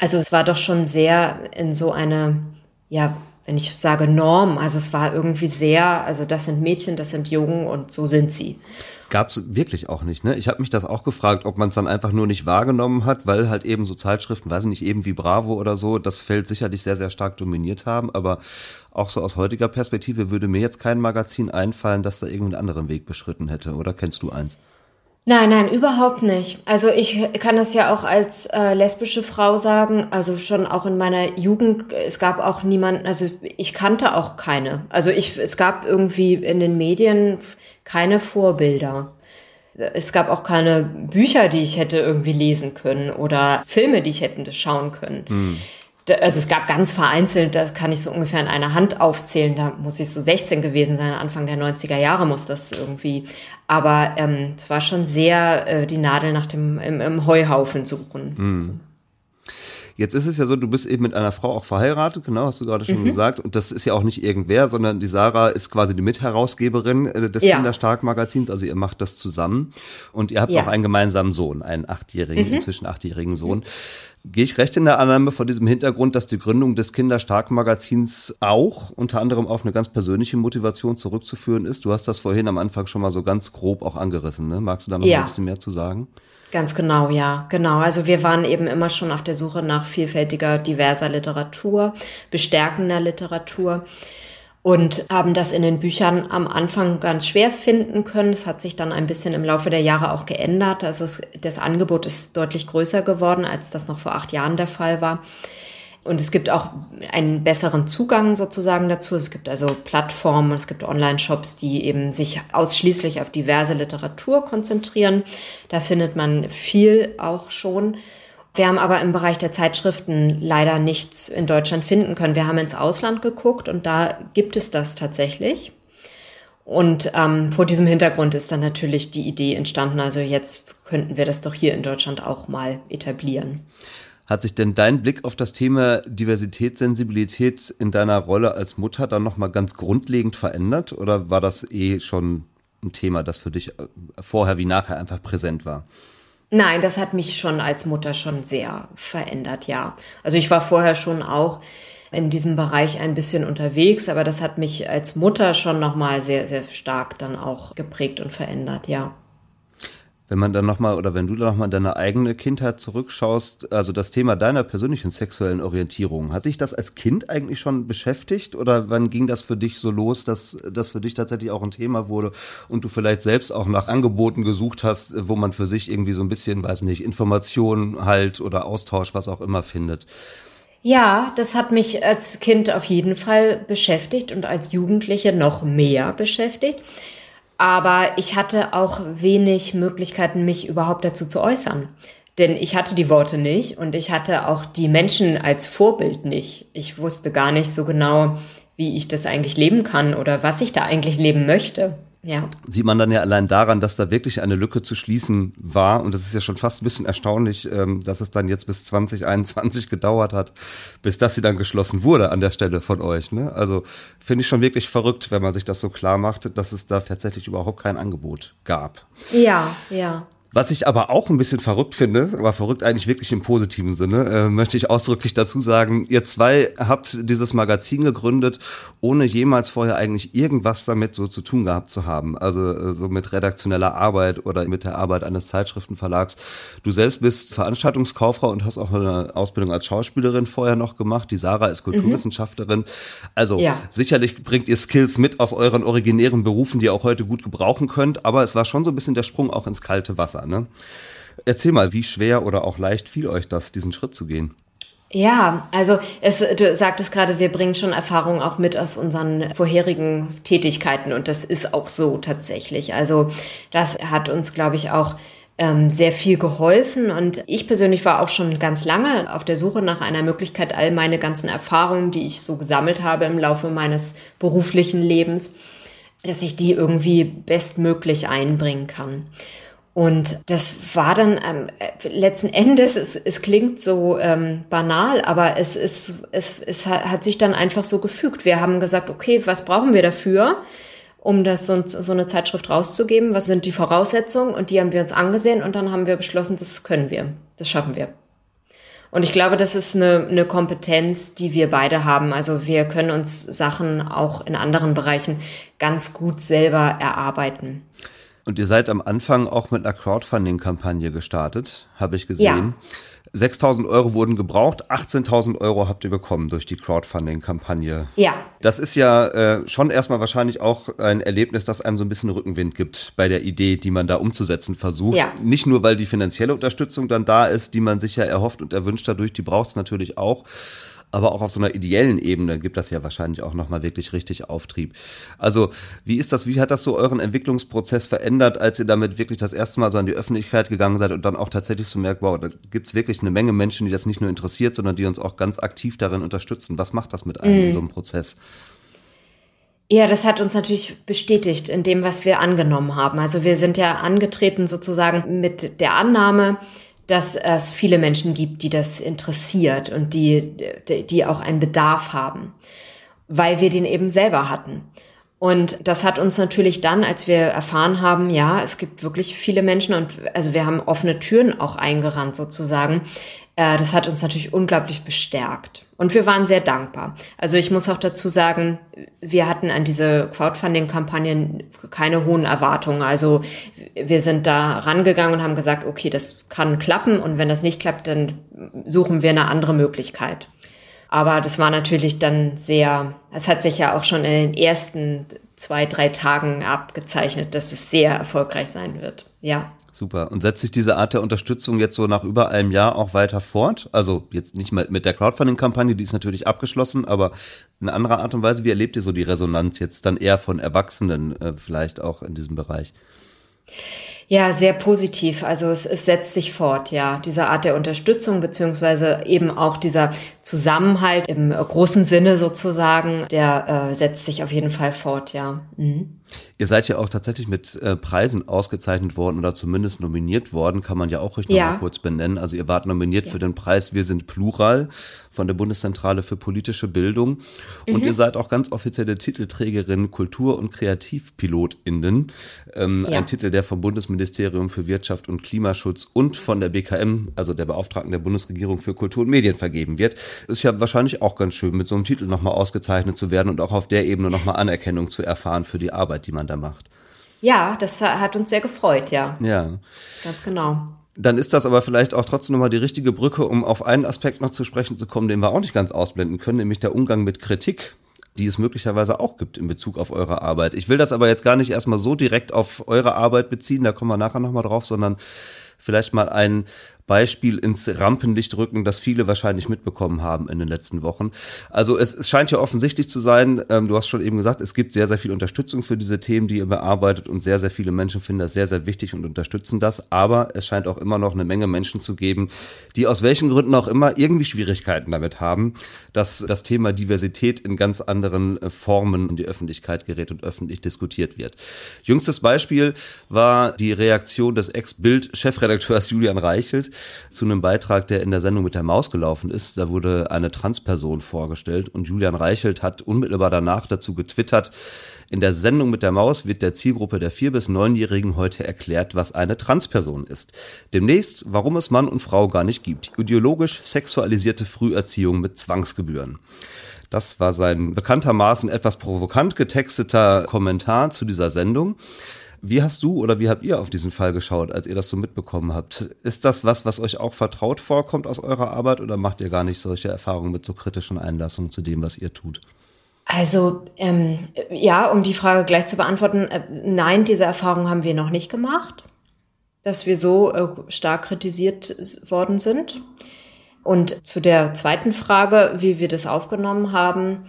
A: Also es war doch schon sehr in so eine, ja, wenn ich sage Norm, also es war irgendwie sehr, also das sind Mädchen, das sind Jungen und so sind sie.
C: Gab es wirklich auch nicht, ne? Ich habe mich das auch gefragt, ob man es dann einfach nur nicht wahrgenommen hat, weil halt eben so Zeitschriften, weiß ich nicht, eben wie Bravo oder so, das Feld sicherlich sehr, sehr stark dominiert haben, aber auch so aus heutiger Perspektive würde mir jetzt kein Magazin einfallen, das da irgendeinen anderen Weg beschritten hätte, oder kennst du eins?
A: Nein, nein, überhaupt nicht. Also ich kann das ja auch als äh, lesbische Frau sagen, also schon auch in meiner Jugend, es gab auch niemanden, also ich kannte auch keine. Also ich, es gab irgendwie in den Medien keine Vorbilder. Es gab auch keine Bücher, die ich hätte irgendwie lesen können oder Filme, die ich hätte schauen können. Mhm. Also es gab ganz vereinzelt, das kann ich so ungefähr in einer Hand aufzählen, da muss ich so 16 gewesen sein, Anfang der 90er Jahre muss das irgendwie. Aber ähm, es war schon sehr äh, die Nadel nach dem im, im Heuhaufen suchen. Mhm.
C: Jetzt ist es ja so, du bist eben mit einer Frau auch verheiratet, genau, hast du gerade schon mhm. gesagt. Und das ist ja auch nicht irgendwer, sondern die Sarah ist quasi die Mitherausgeberin äh, des ja. Kinderstark-Magazins. Also ihr macht das zusammen. Und ihr habt ja. auch einen gemeinsamen Sohn, einen achtjährigen, mhm. inzwischen achtjährigen Sohn. Gehe ich recht in der Annahme vor diesem Hintergrund, dass die Gründung des Kinderstark-Magazins auch unter anderem auf eine ganz persönliche Motivation zurückzuführen ist? Du hast das vorhin am Anfang schon mal so ganz grob auch angerissen. Ne? Magst du da noch ja. ein bisschen mehr zu sagen?
A: Ganz genau, ja, genau. Also wir waren eben immer schon auf der Suche nach vielfältiger, diverser Literatur, bestärkender Literatur und haben das in den Büchern am Anfang ganz schwer finden können. Es hat sich dann ein bisschen im Laufe der Jahre auch geändert. Also es, das Angebot ist deutlich größer geworden, als das noch vor acht Jahren der Fall war. Und es gibt auch einen besseren Zugang sozusagen dazu. Es gibt also Plattformen, es gibt Online-Shops, die eben sich ausschließlich auf diverse Literatur konzentrieren. Da findet man viel auch schon. Wir haben aber im Bereich der Zeitschriften leider nichts in Deutschland finden können. Wir haben ins Ausland geguckt und da gibt es das tatsächlich. Und ähm, vor diesem Hintergrund ist dann natürlich die Idee entstanden, also jetzt könnten wir das doch hier in Deutschland auch mal etablieren.
C: Hat sich denn dein Blick auf das Thema Diversität, Sensibilität in deiner Rolle als Mutter dann nochmal ganz grundlegend verändert oder war das eh schon ein Thema, das für dich äh, vorher wie nachher einfach präsent war?
A: Nein, das hat mich schon als Mutter schon sehr verändert, ja. Also ich war vorher schon auch in diesem Bereich ein bisschen unterwegs, aber das hat mich als Mutter schon nochmal sehr, sehr stark dann auch geprägt und verändert, ja.
C: Wenn man dann nochmal oder wenn du dann nochmal in deine eigene Kindheit zurückschaust, also das Thema deiner persönlichen sexuellen Orientierung, hat dich das als Kind eigentlich schon beschäftigt oder wann ging das für dich so los, dass das für dich tatsächlich auch ein Thema wurde und du vielleicht selbst auch nach Angeboten gesucht hast, wo man für sich irgendwie so ein bisschen, weiß nicht, Informationen halt oder Austausch, was auch immer findet?
A: Ja, das hat mich als Kind auf jeden Fall beschäftigt und als Jugendliche noch mehr beschäftigt. Aber ich hatte auch wenig Möglichkeiten, mich überhaupt dazu zu äußern. Denn ich hatte die Worte nicht und ich hatte auch die Menschen als Vorbild nicht. Ich wusste gar nicht so genau, wie ich das eigentlich leben kann oder was ich da eigentlich leben möchte. Ja.
C: Sieht man dann ja allein daran, dass da wirklich eine Lücke zu schließen war. Und das ist ja schon fast ein bisschen erstaunlich, ähm, dass es dann jetzt bis 2021 gedauert hat, bis das sie dann geschlossen wurde an der Stelle von euch. Ne? Also finde ich schon wirklich verrückt, wenn man sich das so klar macht, dass es da tatsächlich überhaupt kein Angebot gab.
A: Ja, ja.
C: Was ich aber auch ein bisschen verrückt finde, aber verrückt eigentlich wirklich im positiven Sinne, äh, möchte ich ausdrücklich dazu sagen, ihr zwei habt dieses Magazin gegründet, ohne jemals vorher eigentlich irgendwas damit so zu tun gehabt zu haben. Also äh, so mit redaktioneller Arbeit oder mit der Arbeit eines Zeitschriftenverlags. Du selbst bist Veranstaltungskauffrau und hast auch eine Ausbildung als Schauspielerin vorher noch gemacht. Die Sarah ist Kulturwissenschaftlerin. Mhm. Also ja. sicherlich bringt ihr Skills mit aus euren originären Berufen, die ihr auch heute gut gebrauchen könnt. Aber es war schon so ein bisschen der Sprung auch ins kalte Wasser. Ne? Erzähl mal, wie schwer oder auch leicht fiel euch das, diesen Schritt zu gehen?
A: Ja, also es, du sagtest gerade, wir bringen schon Erfahrungen auch mit aus unseren vorherigen Tätigkeiten und das ist auch so tatsächlich. Also das hat uns, glaube ich, auch ähm, sehr viel geholfen und ich persönlich war auch schon ganz lange auf der Suche nach einer Möglichkeit, all meine ganzen Erfahrungen, die ich so gesammelt habe im Laufe meines beruflichen Lebens, dass ich die irgendwie bestmöglich einbringen kann. Und das war dann ähm, letzten Endes, es, es klingt so ähm, banal, aber es, ist, es, es hat sich dann einfach so gefügt. Wir haben gesagt, okay, was brauchen wir dafür, um das so, so eine Zeitschrift rauszugeben? Was sind die Voraussetzungen? Und die haben wir uns angesehen und dann haben wir beschlossen, das können wir, das schaffen wir. Und ich glaube, das ist eine, eine Kompetenz, die wir beide haben. Also wir können uns Sachen auch in anderen Bereichen ganz gut selber erarbeiten.
C: Und ihr seid am Anfang auch mit einer Crowdfunding-Kampagne gestartet, habe ich gesehen. Ja. 6.000 Euro wurden gebraucht, 18.000 Euro habt ihr bekommen durch die Crowdfunding-Kampagne.
A: Ja.
C: Das ist ja äh, schon erstmal wahrscheinlich auch ein Erlebnis, das einem so ein bisschen Rückenwind gibt bei der Idee, die man da umzusetzen versucht. Ja. Nicht nur, weil die finanzielle Unterstützung dann da ist, die man sich ja erhofft und erwünscht dadurch, die braucht es natürlich auch, aber auch auf so einer ideellen Ebene gibt das ja wahrscheinlich auch nochmal wirklich richtig Auftrieb. Also wie ist das, wie hat das so euren Entwicklungsprozess verändert, als ihr damit wirklich das erste Mal so an die Öffentlichkeit gegangen seid und dann auch tatsächlich so merkt, wow, da gibt es wirklich eine Menge Menschen, die das nicht nur interessiert, sondern die uns auch ganz aktiv darin unterstützen. Was macht das mit einem mhm. in so einem Prozess?
A: Ja, das hat uns natürlich bestätigt in dem, was wir angenommen haben. Also wir sind ja angetreten sozusagen mit der Annahme, dass es viele Menschen gibt, die das interessiert und die, die auch einen Bedarf haben, weil wir den eben selber hatten. Und das hat uns natürlich dann, als wir erfahren haben, ja, es gibt wirklich viele Menschen und also wir haben offene Türen auch eingerannt sozusagen. Äh, das hat uns natürlich unglaublich bestärkt. Und wir waren sehr dankbar. Also ich muss auch dazu sagen, wir hatten an diese Crowdfunding-Kampagnen keine hohen Erwartungen. Also wir sind da rangegangen und haben gesagt, okay, das kann klappen und wenn das nicht klappt, dann suchen wir eine andere Möglichkeit. Aber das war natürlich dann sehr, es hat sich ja auch schon in den ersten zwei, drei Tagen abgezeichnet, dass es sehr erfolgreich sein wird. Ja.
C: Super. Und setzt sich diese Art der Unterstützung jetzt so nach über einem Jahr auch weiter fort? Also jetzt nicht mal mit der Crowdfunding-Kampagne, die ist natürlich abgeschlossen, aber in anderer Art und Weise, wie erlebt ihr so die Resonanz jetzt dann eher von Erwachsenen äh, vielleicht auch in diesem Bereich?
A: Ja, sehr positiv. Also es, es setzt sich fort, ja. Diese Art der Unterstützung beziehungsweise eben auch dieser Zusammenhalt im großen Sinne sozusagen, der äh, setzt sich auf jeden Fall fort, ja. Mhm.
C: Ihr seid ja auch tatsächlich mit äh, Preisen ausgezeichnet worden oder zumindest nominiert worden, kann man ja auch ruhig noch ja. mal kurz benennen. Also ihr wart nominiert ja. für den Preis Wir sind Plural von der Bundeszentrale für politische Bildung und mhm. ihr seid auch ganz offizielle Titelträgerin Kultur- und KreativpilotInnen. Ähm, ja. Ein Titel, der vom Bundesministerium für Wirtschaft und Klimaschutz und von der BKM, also der Beauftragten der Bundesregierung für Kultur und Medien vergeben wird. Ist ja wahrscheinlich auch ganz schön, mit so einem Titel nochmal ausgezeichnet zu werden und auch auf der Ebene nochmal Anerkennung zu erfahren für die Arbeit, die man da macht.
A: Ja, das hat uns sehr gefreut, ja.
C: Ja.
A: Ganz genau.
C: Dann ist das aber vielleicht auch trotzdem nochmal die richtige Brücke, um auf einen Aspekt noch zu sprechen zu kommen, den wir auch nicht ganz ausblenden können, nämlich der Umgang mit Kritik die es möglicherweise auch gibt in Bezug auf eure Arbeit. Ich will das aber jetzt gar nicht erstmal so direkt auf eure Arbeit beziehen, da kommen wir nachher nochmal drauf, sondern vielleicht mal ein Beispiel ins Rampenlicht rücken, das viele wahrscheinlich mitbekommen haben in den letzten Wochen. Also es, es scheint ja offensichtlich zu sein, ähm, du hast schon eben gesagt, es gibt sehr, sehr viel Unterstützung für diese Themen, die ihr bearbeitet und sehr, sehr viele Menschen finden das sehr, sehr wichtig und unterstützen das. Aber es scheint auch immer noch eine Menge Menschen zu geben, die aus welchen Gründen auch immer irgendwie Schwierigkeiten damit haben, dass das Thema Diversität in ganz anderen äh, Formen in die Öffentlichkeit gerät und öffentlich diskutiert wird. Jüngstes Beispiel war die Reaktion des Ex-Bild-Chefredakteurs (laughs) Julian Reichelt, zu einem Beitrag, der in der Sendung mit der Maus gelaufen ist. Da wurde eine Transperson vorgestellt und Julian Reichelt hat unmittelbar danach dazu getwittert, in der Sendung mit der Maus wird der Zielgruppe der vier bis neunjährigen heute erklärt, was eine Transperson ist. Demnächst, warum es Mann und Frau gar nicht gibt. Ideologisch sexualisierte Früherziehung mit Zwangsgebühren. Das war sein bekanntermaßen etwas provokant getexteter Kommentar zu dieser Sendung. Wie hast du oder wie habt ihr auf diesen Fall geschaut, als ihr das so mitbekommen habt? Ist das was, was euch auch vertraut vorkommt aus eurer Arbeit oder macht ihr gar nicht solche Erfahrungen mit so kritischen Einlassungen zu dem, was ihr tut?
A: Also ähm, ja, um die Frage gleich zu beantworten, äh, nein, diese Erfahrung haben wir noch nicht gemacht, dass wir so äh, stark kritisiert worden sind. Und zu der zweiten Frage, wie wir das aufgenommen haben,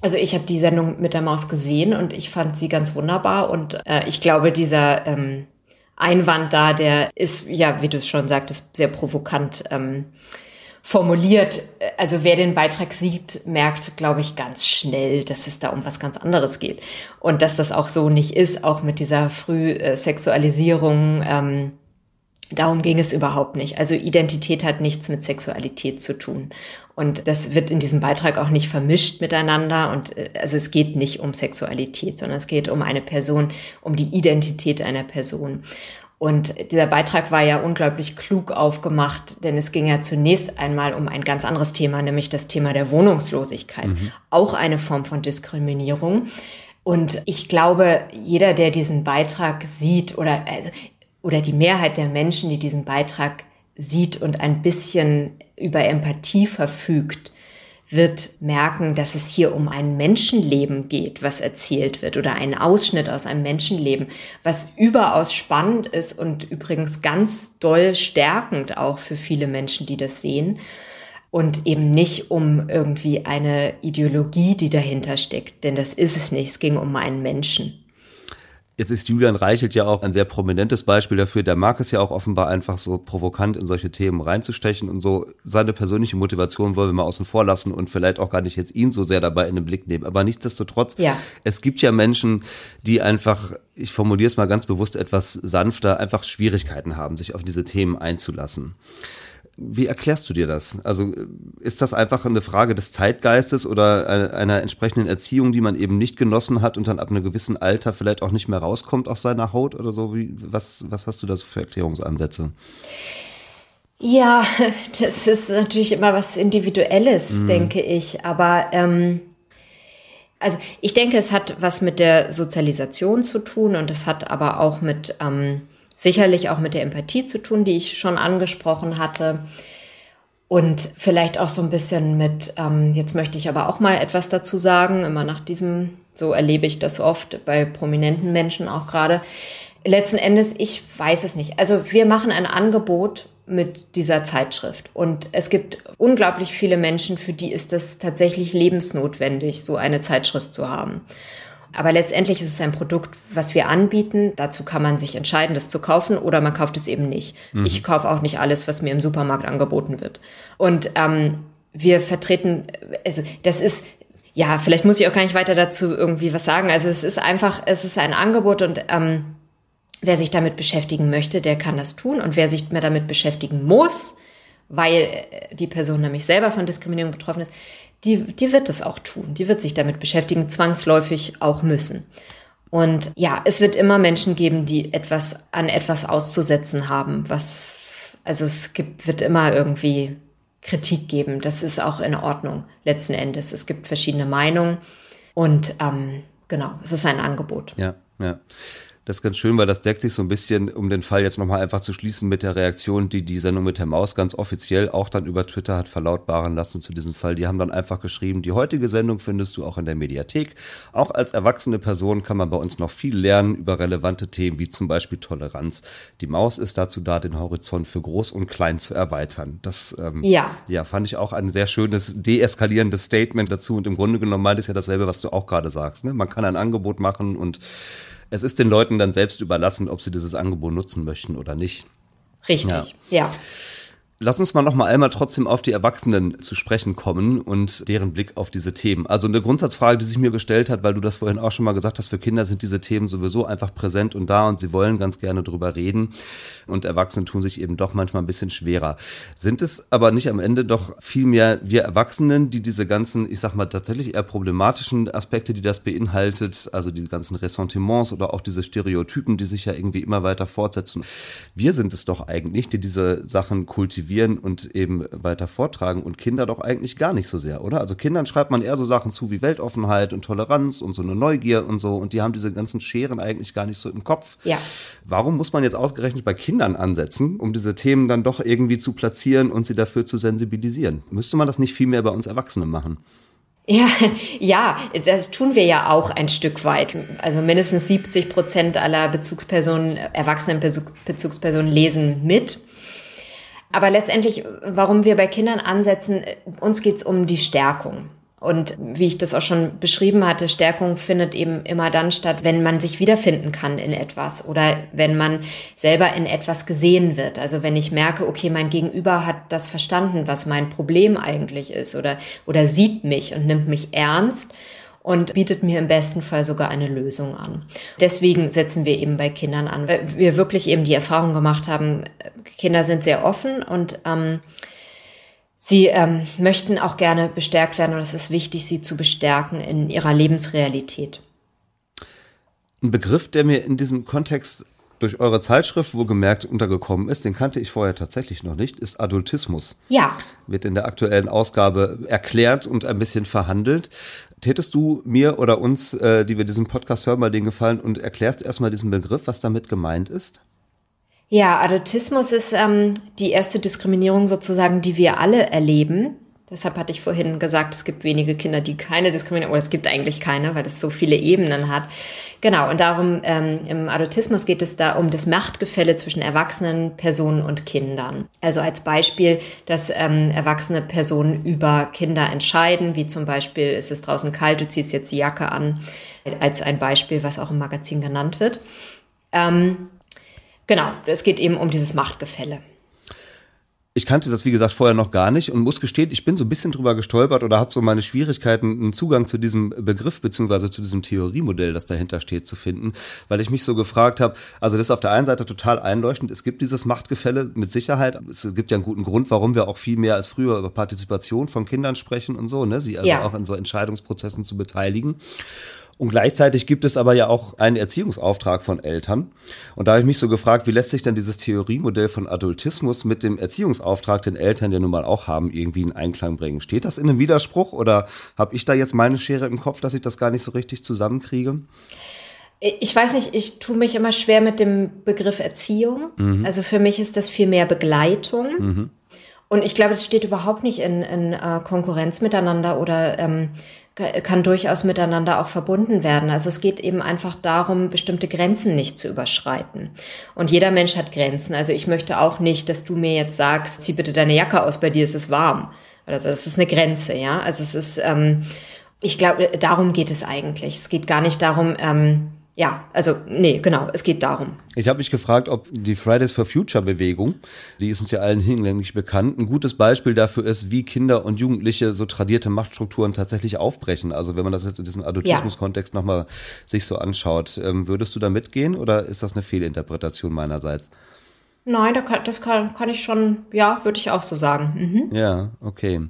A: also ich habe die Sendung mit der Maus gesehen und ich fand sie ganz wunderbar und äh, ich glaube, dieser ähm, Einwand da, der ist, ja, wie du es schon sagtest, sehr provokant ähm, formuliert. Also wer den Beitrag sieht, merkt, glaube ich, ganz schnell, dass es da um was ganz anderes geht und dass das auch so nicht ist, auch mit dieser Frühsexualisierung. Ähm, Darum ging es überhaupt nicht. Also Identität hat nichts mit Sexualität zu tun. Und das wird in diesem Beitrag auch nicht vermischt miteinander. Und äh, also es geht nicht um Sexualität, sondern es geht um eine Person, um die Identität einer Person. Und dieser Beitrag war ja unglaublich klug aufgemacht, denn es ging ja zunächst einmal um ein ganz anderes Thema, nämlich das Thema der Wohnungslosigkeit. Mhm. Auch eine Form von Diskriminierung. Und ich glaube, jeder, der diesen Beitrag sieht oder also oder die Mehrheit der Menschen, die diesen Beitrag sieht und ein bisschen über Empathie verfügt, wird merken, dass es hier um ein Menschenleben geht, was erzählt wird oder einen Ausschnitt aus einem Menschenleben, was überaus spannend ist und übrigens ganz doll stärkend auch für viele Menschen, die das sehen und eben nicht um irgendwie eine Ideologie, die dahinter steckt, denn das ist es nicht, es ging um einen Menschen.
C: Jetzt ist Julian Reichelt ja auch ein sehr prominentes Beispiel dafür. Der mag es ja auch offenbar einfach so provokant in solche Themen reinzustechen und so seine persönliche Motivation wollen wir mal außen vor lassen und vielleicht auch gar nicht jetzt ihn so sehr dabei in den Blick nehmen. Aber nichtsdestotrotz, ja. es gibt ja Menschen, die einfach, ich formuliere es mal ganz bewusst etwas sanfter, einfach Schwierigkeiten haben, sich auf diese Themen einzulassen. Wie erklärst du dir das? Also ist das einfach eine Frage des Zeitgeistes oder einer entsprechenden Erziehung, die man eben nicht genossen hat und dann ab einem gewissen Alter vielleicht auch nicht mehr rauskommt aus seiner Haut oder so? Wie, was, was hast du da so für Erklärungsansätze?
A: Ja, (laughs) das ist natürlich immer was Individuelles, mhm. denke ich. Aber ähm, also ich denke, es hat was mit der Sozialisation zu tun und es hat aber auch mit ähm, sicherlich auch mit der Empathie zu tun, die ich schon angesprochen hatte. Und vielleicht auch so ein bisschen mit, ähm, jetzt möchte ich aber auch mal etwas dazu sagen, immer nach diesem, so erlebe ich das oft bei prominenten Menschen auch gerade. Letzten Endes, ich weiß es nicht. Also wir machen ein Angebot mit dieser Zeitschrift. Und es gibt unglaublich viele Menschen, für die ist es tatsächlich lebensnotwendig, so eine Zeitschrift zu haben. Aber letztendlich ist es ein Produkt, was wir anbieten. Dazu kann man sich entscheiden, das zu kaufen oder man kauft es eben nicht. Mhm. Ich kaufe auch nicht alles, was mir im Supermarkt angeboten wird. Und ähm, wir vertreten, also das ist, ja, vielleicht muss ich auch gar nicht weiter dazu irgendwie was sagen. Also es ist einfach, es ist ein Angebot und ähm, wer sich damit beschäftigen möchte, der kann das tun. Und wer sich mehr damit beschäftigen muss, weil die Person nämlich selber von Diskriminierung betroffen ist, die, die wird das auch tun. Die wird sich damit beschäftigen, zwangsläufig auch müssen. Und ja, es wird immer Menschen geben, die etwas an etwas auszusetzen haben, was, also es gibt, wird immer irgendwie Kritik geben. Das ist auch in Ordnung, letzten Endes. Es gibt verschiedene Meinungen und ähm, genau, es ist ein Angebot.
C: Ja, ja. Das ist ganz schön, weil das deckt sich so ein bisschen, um den Fall jetzt nochmal einfach zu schließen, mit der Reaktion, die die Sendung mit der Maus ganz offiziell auch dann über Twitter hat verlautbaren lassen zu diesem Fall. Die haben dann einfach geschrieben, die heutige Sendung findest du auch in der Mediathek. Auch als erwachsene Person kann man bei uns noch viel lernen über relevante Themen wie zum Beispiel Toleranz. Die Maus ist dazu da, den Horizont für groß und klein zu erweitern. Das ähm, ja. ja, fand ich auch ein sehr schönes, deeskalierendes Statement dazu. Und im Grunde genommen meint es ja dasselbe, was du auch gerade sagst. Ne? Man kann ein Angebot machen und es ist den Leuten dann selbst überlassen, ob sie dieses Angebot nutzen möchten oder nicht.
A: Richtig, ja. ja.
C: Lass uns mal noch mal einmal trotzdem auf die Erwachsenen zu sprechen kommen und deren Blick auf diese Themen. Also eine Grundsatzfrage, die sich mir gestellt hat, weil du das vorhin auch schon mal gesagt hast, für Kinder sind diese Themen sowieso einfach präsent und da und sie wollen ganz gerne drüber reden und Erwachsene tun sich eben doch manchmal ein bisschen schwerer. Sind es aber nicht am Ende doch vielmehr wir Erwachsenen, die diese ganzen, ich sag mal tatsächlich eher problematischen Aspekte, die das beinhaltet, also die ganzen Ressentiments oder auch diese Stereotypen, die sich ja irgendwie immer weiter fortsetzen. Wir sind es doch eigentlich, die diese Sachen kultivieren kultivieren und eben weiter vortragen und Kinder doch eigentlich gar nicht so sehr, oder? Also Kindern schreibt man eher so Sachen zu wie Weltoffenheit und Toleranz und so eine Neugier und so und die haben diese ganzen Scheren eigentlich gar nicht so im Kopf.
A: Ja.
C: Warum muss man jetzt ausgerechnet bei Kindern ansetzen, um diese Themen dann doch irgendwie zu platzieren und sie dafür zu sensibilisieren? Müsste man das nicht viel mehr bei uns Erwachsenen machen?
A: Ja, (laughs) ja, das tun wir ja auch ein Stück weit. Also mindestens 70 Prozent aller Bezugspersonen, erwachsenen Bezugspersonen lesen mit. Aber letztendlich, warum wir bei Kindern ansetzen, uns geht's um die Stärkung. Und wie ich das auch schon beschrieben hatte, Stärkung findet eben immer dann statt, wenn man sich wiederfinden kann in etwas oder wenn man selber in etwas gesehen wird. Also wenn ich merke, okay, mein Gegenüber hat das verstanden, was mein Problem eigentlich ist oder, oder sieht mich und nimmt mich ernst und bietet mir im besten Fall sogar eine Lösung an. Deswegen setzen wir eben bei Kindern an, weil wir wirklich eben die Erfahrung gemacht haben, Kinder sind sehr offen und ähm, sie ähm, möchten auch gerne bestärkt werden und es ist wichtig, sie zu bestärken in ihrer Lebensrealität.
C: Ein Begriff, der mir in diesem Kontext durch eure Zeitschrift wohlgemerkt untergekommen ist, den kannte ich vorher tatsächlich noch nicht, ist Adultismus.
A: Ja.
C: Wird in der aktuellen Ausgabe erklärt und ein bisschen verhandelt. Tätest du mir oder uns, äh, die wir diesen Podcast hören, mal den Gefallen und erklärst erstmal diesen Begriff, was damit gemeint ist?
A: Ja, Adultismus ist ähm, die erste Diskriminierung sozusagen, die wir alle erleben. Deshalb hatte ich vorhin gesagt, es gibt wenige Kinder, die keine Diskriminierung, oder es gibt eigentlich keine, weil es so viele Ebenen hat. Genau, und darum, ähm, im Adultismus geht es da um das Machtgefälle zwischen erwachsenen Personen und Kindern. Also als Beispiel, dass ähm, erwachsene Personen über Kinder entscheiden, wie zum Beispiel, ist es draußen kalt, du ziehst jetzt die Jacke an, als ein Beispiel, was auch im Magazin genannt wird. Ähm, genau, es geht eben um dieses Machtgefälle.
C: Ich kannte das, wie gesagt, vorher noch gar nicht und muss gestehen, ich bin so ein bisschen drüber gestolpert oder habe so meine Schwierigkeiten, einen Zugang zu diesem Begriff beziehungsweise zu diesem Theoriemodell, das dahinter steht, zu finden, weil ich mich so gefragt habe, also das ist auf der einen Seite total einleuchtend, es gibt dieses Machtgefälle mit Sicherheit, es gibt ja einen guten Grund, warum wir auch viel mehr als früher über Partizipation von Kindern sprechen und so, ne, sie also ja. auch in so Entscheidungsprozessen zu beteiligen. Und gleichzeitig gibt es aber ja auch einen Erziehungsauftrag von Eltern. Und da habe ich mich so gefragt, wie lässt sich dann dieses Theoriemodell von Adultismus mit dem Erziehungsauftrag, den Eltern ja nun mal auch haben, irgendwie in Einklang bringen? Steht das in einem Widerspruch oder habe ich da jetzt meine Schere im Kopf, dass ich das gar nicht so richtig zusammenkriege?
A: Ich weiß nicht, ich tue mich immer schwer mit dem Begriff Erziehung. Mhm. Also für mich ist das viel mehr Begleitung. Mhm. Und ich glaube, es steht überhaupt nicht in, in uh, Konkurrenz miteinander oder ähm, kann durchaus miteinander auch verbunden werden. Also es geht eben einfach darum, bestimmte Grenzen nicht zu überschreiten. Und jeder Mensch hat Grenzen. Also ich möchte auch nicht, dass du mir jetzt sagst, zieh bitte deine Jacke aus, bei dir ist es warm. Also das ist eine Grenze, ja. Also es ist, ähm, ich glaube, darum geht es eigentlich. Es geht gar nicht darum, ähm, ja, also nee, genau, es geht darum.
C: Ich habe mich gefragt, ob die Fridays for Future Bewegung, die ist uns ja allen hinlänglich bekannt, ein gutes Beispiel dafür ist, wie Kinder und Jugendliche so tradierte Machtstrukturen tatsächlich aufbrechen. Also wenn man das jetzt in diesem Adultismus-Kontext ja. nochmal sich so anschaut, ähm, würdest du da mitgehen oder ist das eine Fehlinterpretation meinerseits?
A: Nein, das kann, kann ich schon, ja, würde ich auch so sagen.
C: Mhm. Ja, okay.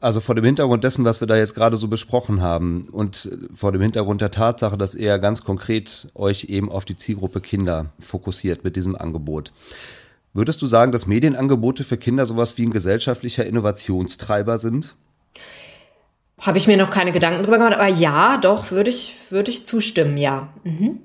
C: Also vor dem Hintergrund dessen, was wir da jetzt gerade so besprochen haben und vor dem Hintergrund der Tatsache, dass ihr ganz konkret euch eben auf die Zielgruppe Kinder fokussiert mit diesem Angebot. Würdest du sagen, dass Medienangebote für Kinder sowas wie ein gesellschaftlicher Innovationstreiber sind?
A: Habe ich mir noch keine Gedanken drüber gemacht, aber ja, doch, würde ich, würde ich zustimmen, ja. Mhm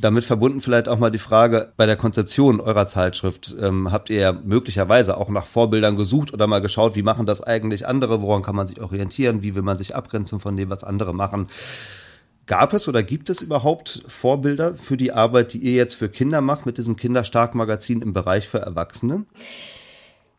C: damit verbunden vielleicht auch mal die Frage bei der Konzeption eurer Zeitschrift. Ähm, habt ihr möglicherweise auch nach Vorbildern gesucht oder mal geschaut, wie machen das eigentlich andere? Woran kann man sich orientieren? Wie will man sich abgrenzen von dem, was andere machen? Gab es oder gibt es überhaupt Vorbilder für die Arbeit, die ihr jetzt für Kinder macht mit diesem Kinderstark-Magazin im Bereich für Erwachsene?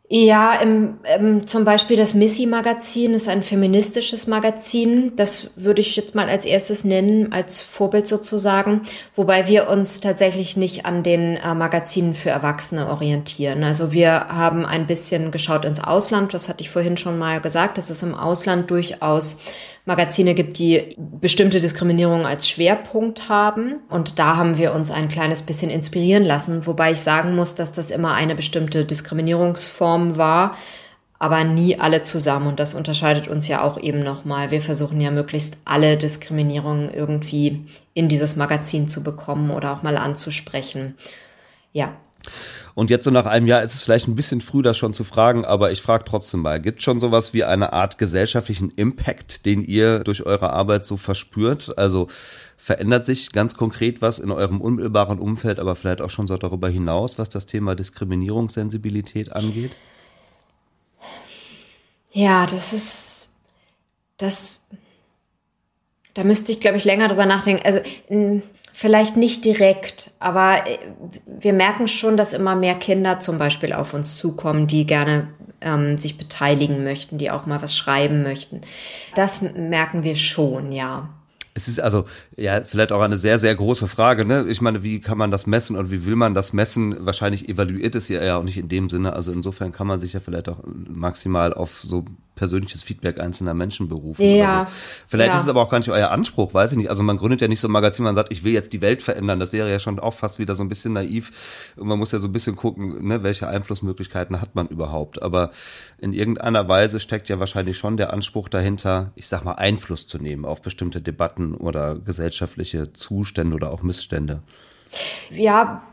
A: Ja, im, im, zum Beispiel das Missy-Magazin ist ein feministisches Magazin. Das würde ich jetzt mal als erstes nennen, als Vorbild sozusagen. Wobei wir uns tatsächlich nicht an den äh, Magazinen für Erwachsene orientieren. Also wir haben ein bisschen geschaut ins Ausland. Das hatte ich vorhin schon mal gesagt, dass es im Ausland durchaus Magazine gibt, die bestimmte Diskriminierung als Schwerpunkt haben. Und da haben wir uns ein kleines bisschen inspirieren lassen, wobei ich sagen muss, dass das immer eine bestimmte Diskriminierungsform war, aber nie alle zusammen. Und das unterscheidet uns ja auch eben nochmal. Wir versuchen ja möglichst alle Diskriminierungen irgendwie in dieses Magazin zu bekommen oder auch mal anzusprechen. Ja.
C: Und jetzt so nach einem Jahr ist es vielleicht ein bisschen früh, das schon zu fragen, aber ich frage trotzdem mal, gibt schon sowas wie eine Art gesellschaftlichen Impact, den ihr durch eure Arbeit so verspürt? Also verändert sich ganz konkret was in eurem unmittelbaren Umfeld, aber vielleicht auch schon so darüber hinaus, was das Thema Diskriminierungssensibilität angeht?
A: Ja, das ist, das, da müsste ich, glaube ich, länger drüber nachdenken. Also, Vielleicht nicht direkt, aber äh, wir merken schon, dass immer mehr Kinder zum Beispiel auf uns zukommen, die gerne ähm, sich beteiligen möchten, die auch mal was schreiben möchten. Das merken wir schon, ja.
C: Es ist also ja vielleicht auch eine sehr, sehr große Frage. Ne? Ich meine, wie kann man das messen und wie will man das messen? Wahrscheinlich evaluiert es ja auch nicht in dem Sinne. Also insofern kann man sich ja vielleicht auch maximal auf so persönliches Feedback einzelner Menschen berufen. Ja. So. Vielleicht ja. ist es aber auch gar nicht euer Anspruch, weiß ich nicht. Also man gründet ja nicht so ein Magazin, man sagt, ich will jetzt die Welt verändern. Das wäre ja schon auch fast wieder so ein bisschen naiv. Und man muss ja so ein bisschen gucken, ne, welche Einflussmöglichkeiten hat man überhaupt. Aber in irgendeiner Weise steckt ja wahrscheinlich schon der Anspruch dahinter, ich sag mal, Einfluss zu nehmen auf bestimmte Debatten oder gesellschaftliche Zustände oder auch Missstände.
A: Ja,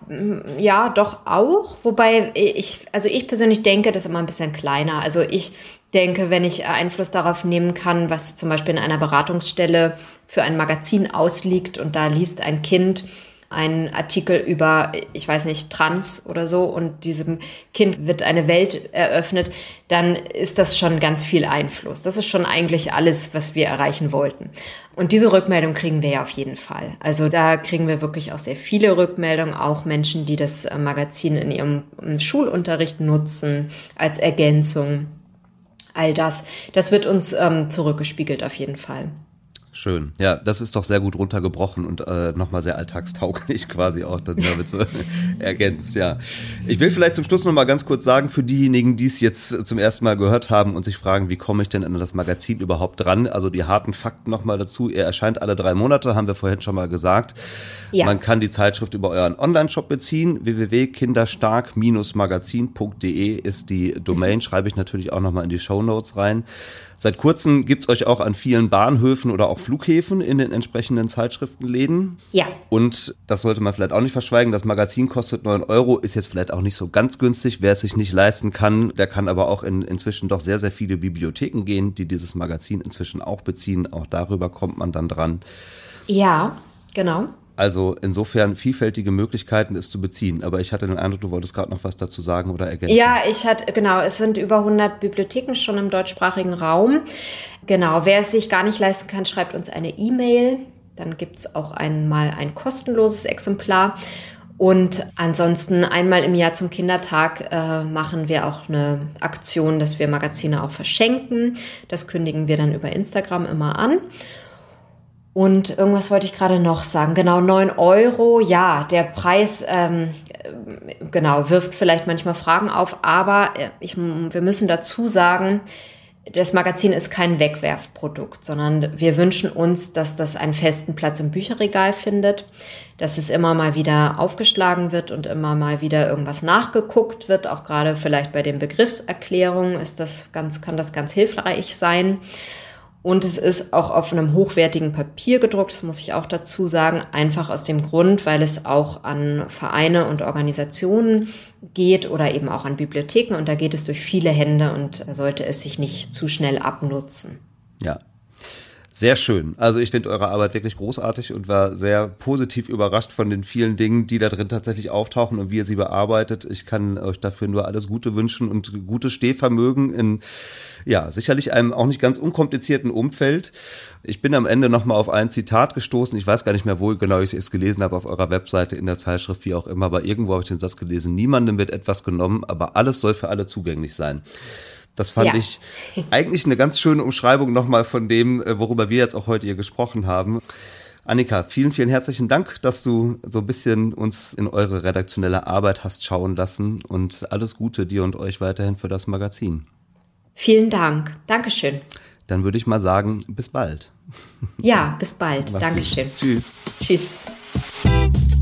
A: ja, doch auch. Wobei ich, also ich persönlich denke, das ist immer ein bisschen kleiner. Also ich denke, wenn ich Einfluss darauf nehmen kann, was zum Beispiel in einer Beratungsstelle für ein Magazin ausliegt und da liest ein Kind ein Artikel über, ich weiß nicht, Trans oder so und diesem Kind wird eine Welt eröffnet, dann ist das schon ganz viel Einfluss. Das ist schon eigentlich alles, was wir erreichen wollten. Und diese Rückmeldung kriegen wir ja auf jeden Fall. Also da kriegen wir wirklich auch sehr viele Rückmeldungen, auch Menschen, die das äh, Magazin in ihrem Schulunterricht nutzen als Ergänzung. All das, das wird uns ähm, zurückgespiegelt auf jeden Fall.
C: Schön. Ja, das ist doch sehr gut runtergebrochen und äh, nochmal sehr alltagstauglich (laughs) quasi auch dann damit (laughs) so ergänzt, ja. Ich will vielleicht zum Schluss nochmal ganz kurz sagen, für diejenigen, die es jetzt zum ersten Mal gehört haben und sich fragen, wie komme ich denn an das Magazin überhaupt dran? Also die harten Fakten nochmal dazu. Er erscheint alle drei Monate, haben wir vorhin schon mal gesagt. Ja. Man kann die Zeitschrift über euren Online-Shop beziehen. www.kinderstark-magazin.de ist die Domain, schreibe ich natürlich auch nochmal in die Show Notes rein. Seit kurzem gibt's euch auch an vielen Bahnhöfen oder auch Flughäfen in den entsprechenden Zeitschriftenläden.
A: Ja.
C: Und das sollte man vielleicht auch nicht verschweigen. Das Magazin kostet neun Euro, ist jetzt vielleicht auch nicht so ganz günstig. Wer es sich nicht leisten kann, der kann aber auch in, inzwischen doch sehr, sehr viele Bibliotheken gehen, die dieses Magazin inzwischen auch beziehen. Auch darüber kommt man dann dran.
A: Ja, genau.
C: Also insofern vielfältige Möglichkeiten, es zu beziehen. Aber ich hatte den Eindruck, du wolltest gerade noch was dazu sagen oder ergänzen.
A: Ja, ich hatte, genau, es sind über 100 Bibliotheken schon im deutschsprachigen Raum. Genau, wer es sich gar nicht leisten kann, schreibt uns eine E-Mail. Dann gibt's auch einmal ein kostenloses Exemplar. Und ansonsten einmal im Jahr zum Kindertag äh, machen wir auch eine Aktion, dass wir Magazine auch verschenken. Das kündigen wir dann über Instagram immer an. Und irgendwas wollte ich gerade noch sagen. Genau, neun Euro. Ja, der Preis, ähm, genau, wirft vielleicht manchmal Fragen auf, aber äh, ich, wir müssen dazu sagen, das Magazin ist kein Wegwerfprodukt, sondern wir wünschen uns, dass das einen festen Platz im Bücherregal findet, dass es immer mal wieder aufgeschlagen wird und immer mal wieder irgendwas nachgeguckt wird. Auch gerade vielleicht bei den Begriffserklärungen ist das ganz, kann das ganz hilfreich sein. Und es ist auch auf einem hochwertigen Papier gedruckt, das muss ich auch dazu sagen, einfach aus dem Grund, weil es auch an Vereine und Organisationen geht oder eben auch an Bibliotheken und da geht es durch viele Hände und sollte es sich nicht zu schnell abnutzen.
C: Ja, sehr schön. Also ich finde eure Arbeit wirklich großartig und war sehr positiv überrascht von den vielen Dingen, die da drin tatsächlich auftauchen und wie ihr sie bearbeitet. Ich kann euch dafür nur alles Gute wünschen und gutes Stehvermögen in, ja, sicherlich einem auch nicht ganz unkomplizierten Umfeld. Ich bin am Ende nochmal auf ein Zitat gestoßen. Ich weiß gar nicht mehr, wo genau ich es gelesen habe, auf eurer Webseite, in der Zeitschrift, wie auch immer, aber irgendwo habe ich den Satz gelesen. Niemandem wird etwas genommen, aber alles soll für alle zugänglich sein. Das fand ja. ich eigentlich eine ganz schöne Umschreibung nochmal von dem, äh, worüber wir jetzt auch heute hier gesprochen haben. Annika, vielen, vielen herzlichen Dank, dass du so ein bisschen uns in eure redaktionelle Arbeit hast schauen lassen und alles Gute dir und euch weiterhin für das Magazin.
A: Vielen Dank. Dankeschön.
C: Dann würde ich mal sagen, bis bald.
A: Ja, bis bald. Dankeschön.
C: Tschüss.
A: Tschüss.